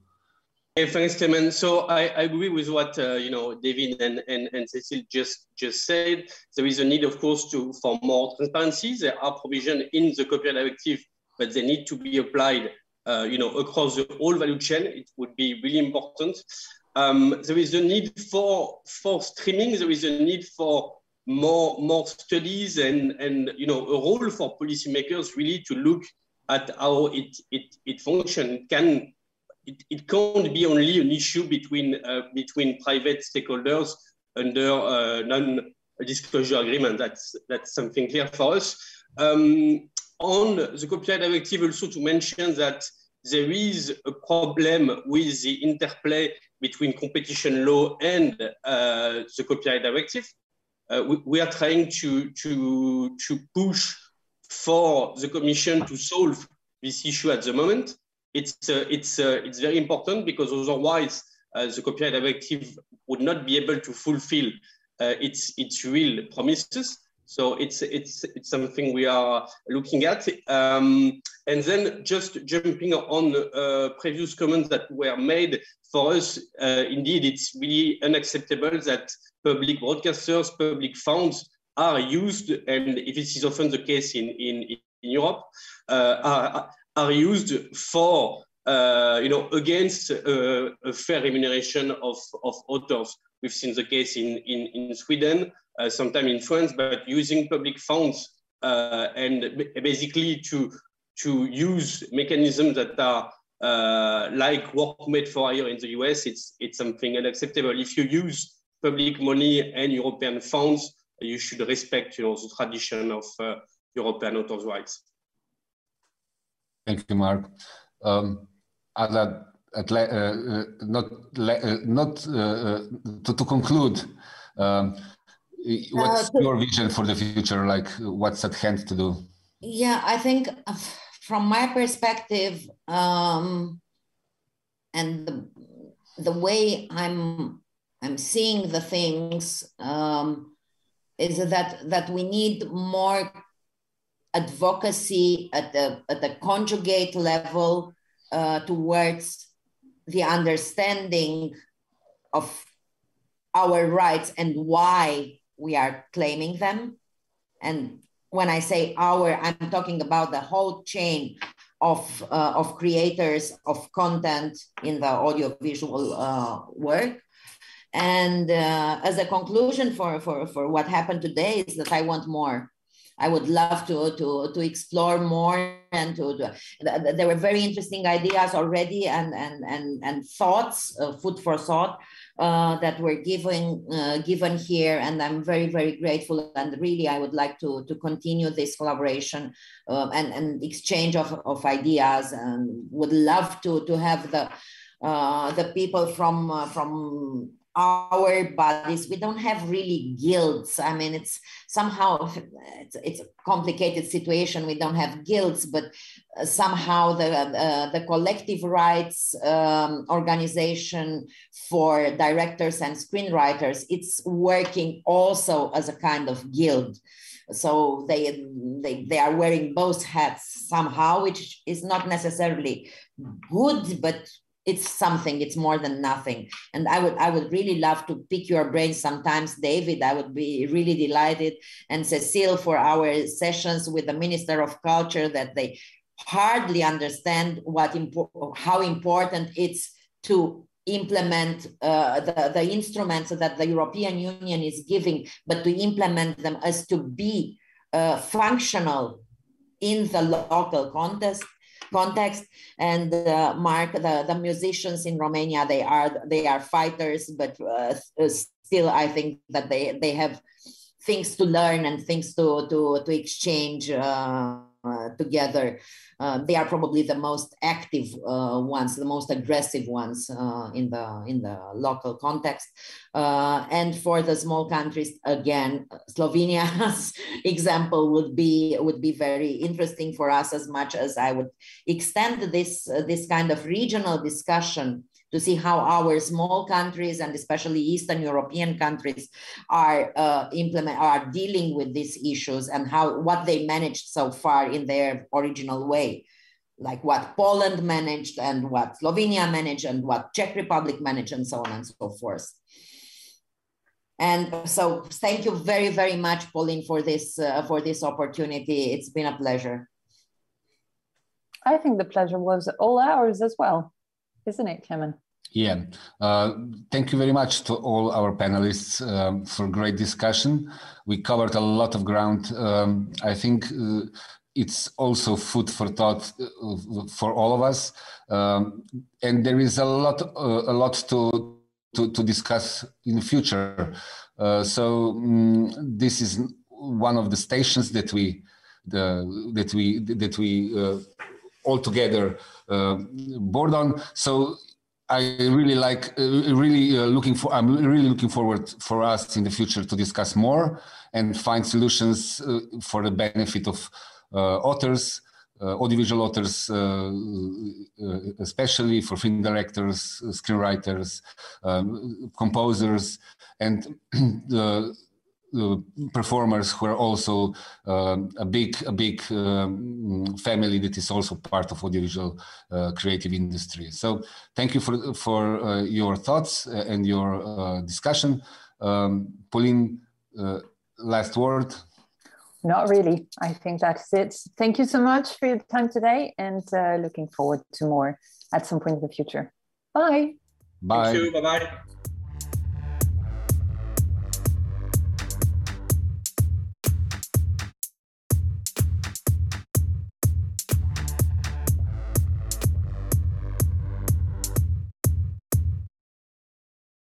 Hey, thanks, Klemen. So I, I, agree with what uh, you know David and, and, and Cécile just just said. There is a need, of course, to for more transparency. There are provisions in the copyright directive, but they need to be applied, uh, you know, across the whole value chain. It would be really important. Um, there is a need for for streaming. There is a need for more more studies and and you know a role for policymakers really to look at how it it it functions. can it, it can't be only an issue between uh, between private stakeholders under uh, non-disclosure agreement. That's that's something clear for us. Um, on the copyright directive, also to mention that there is a problem with the interplay between competition law and uh, the copyright directive we, we, are trying to, to, to push for the Commission to solve this issue at the moment. It's, uh, it's, uh, it's very important because otherwise uh, the copyright directive would not be able to fulfill uh, its, its real promises. So it's, it's, it's something we are looking at. Um, and then just jumping on uh, previous comments that were made, for us, indeed, it's really unacceptable that public broadcasters, public funds are used, and if this is often the case in, in, in Europe, uh, are, are used for, uh, you know, against uh, a fair remuneration of, of authors. We've seen the case in, in, in Sweden, uh, sometime in France, but using public funds uh, and basically to, to use mechanisms that are uh, like work made for hire in the US, it's, it's something unacceptable. If you use public money and European funds, you should respect you know, the tradition of uh, European authors' rights. Thank you, Marc. Um, uh, uh, not not to, to conclude, um, what's your vision for the future? Like, what's at hand to do? Yeah, I think from my perspective, um, and the, the way I'm I'm seeing the things um, is that that we need more advocacy at the at the conjugate level uh, towards the understanding of our rights and why we are claiming them. And when I say our, I'm talking about the whole chain of, uh, of creators of content in the audiovisual uh, work. And uh, as a conclusion for, for, for what happened today is that I want more. I would love to, to, to explore more and to, to there were very interesting ideas already and, and, and, and thoughts, uh, food for thought uh, that were given, uh, given here. And I'm very, very grateful. And really, I would like to, to continue this collaboration uh, and, and exchange of, of ideas and would love to, to have the, uh, the people from, uh, from our bodies. We don't have really guilds. I mean it's somehow it's, it's a complicated situation. We don't have guilds but uh, somehow the uh, the collective rights um, organization for directors and screenwriters it's working also as a kind of guild. So they, they they are wearing both hats somehow which is not necessarily good but it's something it's more than nothing. And i would i would really love to pick your brain sometimes david. I would be really delighted. And cecile for our sessions with the minister of culture that they hardly understand what impo- how important it's to implement uh, the, the instruments that the european union is giving but to implement them as to be uh, functional in the local context context. And uh, Marc, the, the musicians in Romania, they are they are fighters, but uh, still, I think that they they have things to learn and things to to to exchange. Uh, uh, together. Uh, they are probably the most active uh, ones, the most aggressive ones uh, in the in the local context. Uh, and for the small countries, again, Slovenia's *laughs* example would be would be very interesting for us as much as I would extend this this kind of regional discussion to see how our small countries and especially Eastern European countries are uh, implement are dealing with these issues and how what they managed so far in their original way like what Poland managed and what Slovenia managed and what Czech Republic managed and so on and so forth. And so thank you very, very much, Pauline, for this, uh, for this opportunity. It's been a pleasure. I think the pleasure was all ours as well isn't it, Klemen? Yeah, uh, thank you very much to all our panelists um, for great discussion. We covered a lot of ground. Um, I think uh, it's also food for thought uh, for all of us, um, and there is a lot, uh, a lot to, to, to discuss in the future. Uh, so um, this is one of the stations that we, the, that we, that we uh, all together uh, board on. So I really like, uh, really uh, looking for, I'm really looking forward for us in the future to discuss more and find solutions for the benefit of authors, uh, audiovisual authors, uh, uh, especially for film directors, screenwriters, um, composers, and *clears throat* performers who are also um, a big a big um, family that is also part of audiovisual uh, creative industry. So thank you for for uh, your thoughts uh, and your uh, discussion. Um, pauline uh, last word? Not really. I think that's it. Thank you so much for your time today and uh, looking forward to more at some point in the future. Bye. Bye thank you. Bye. Bye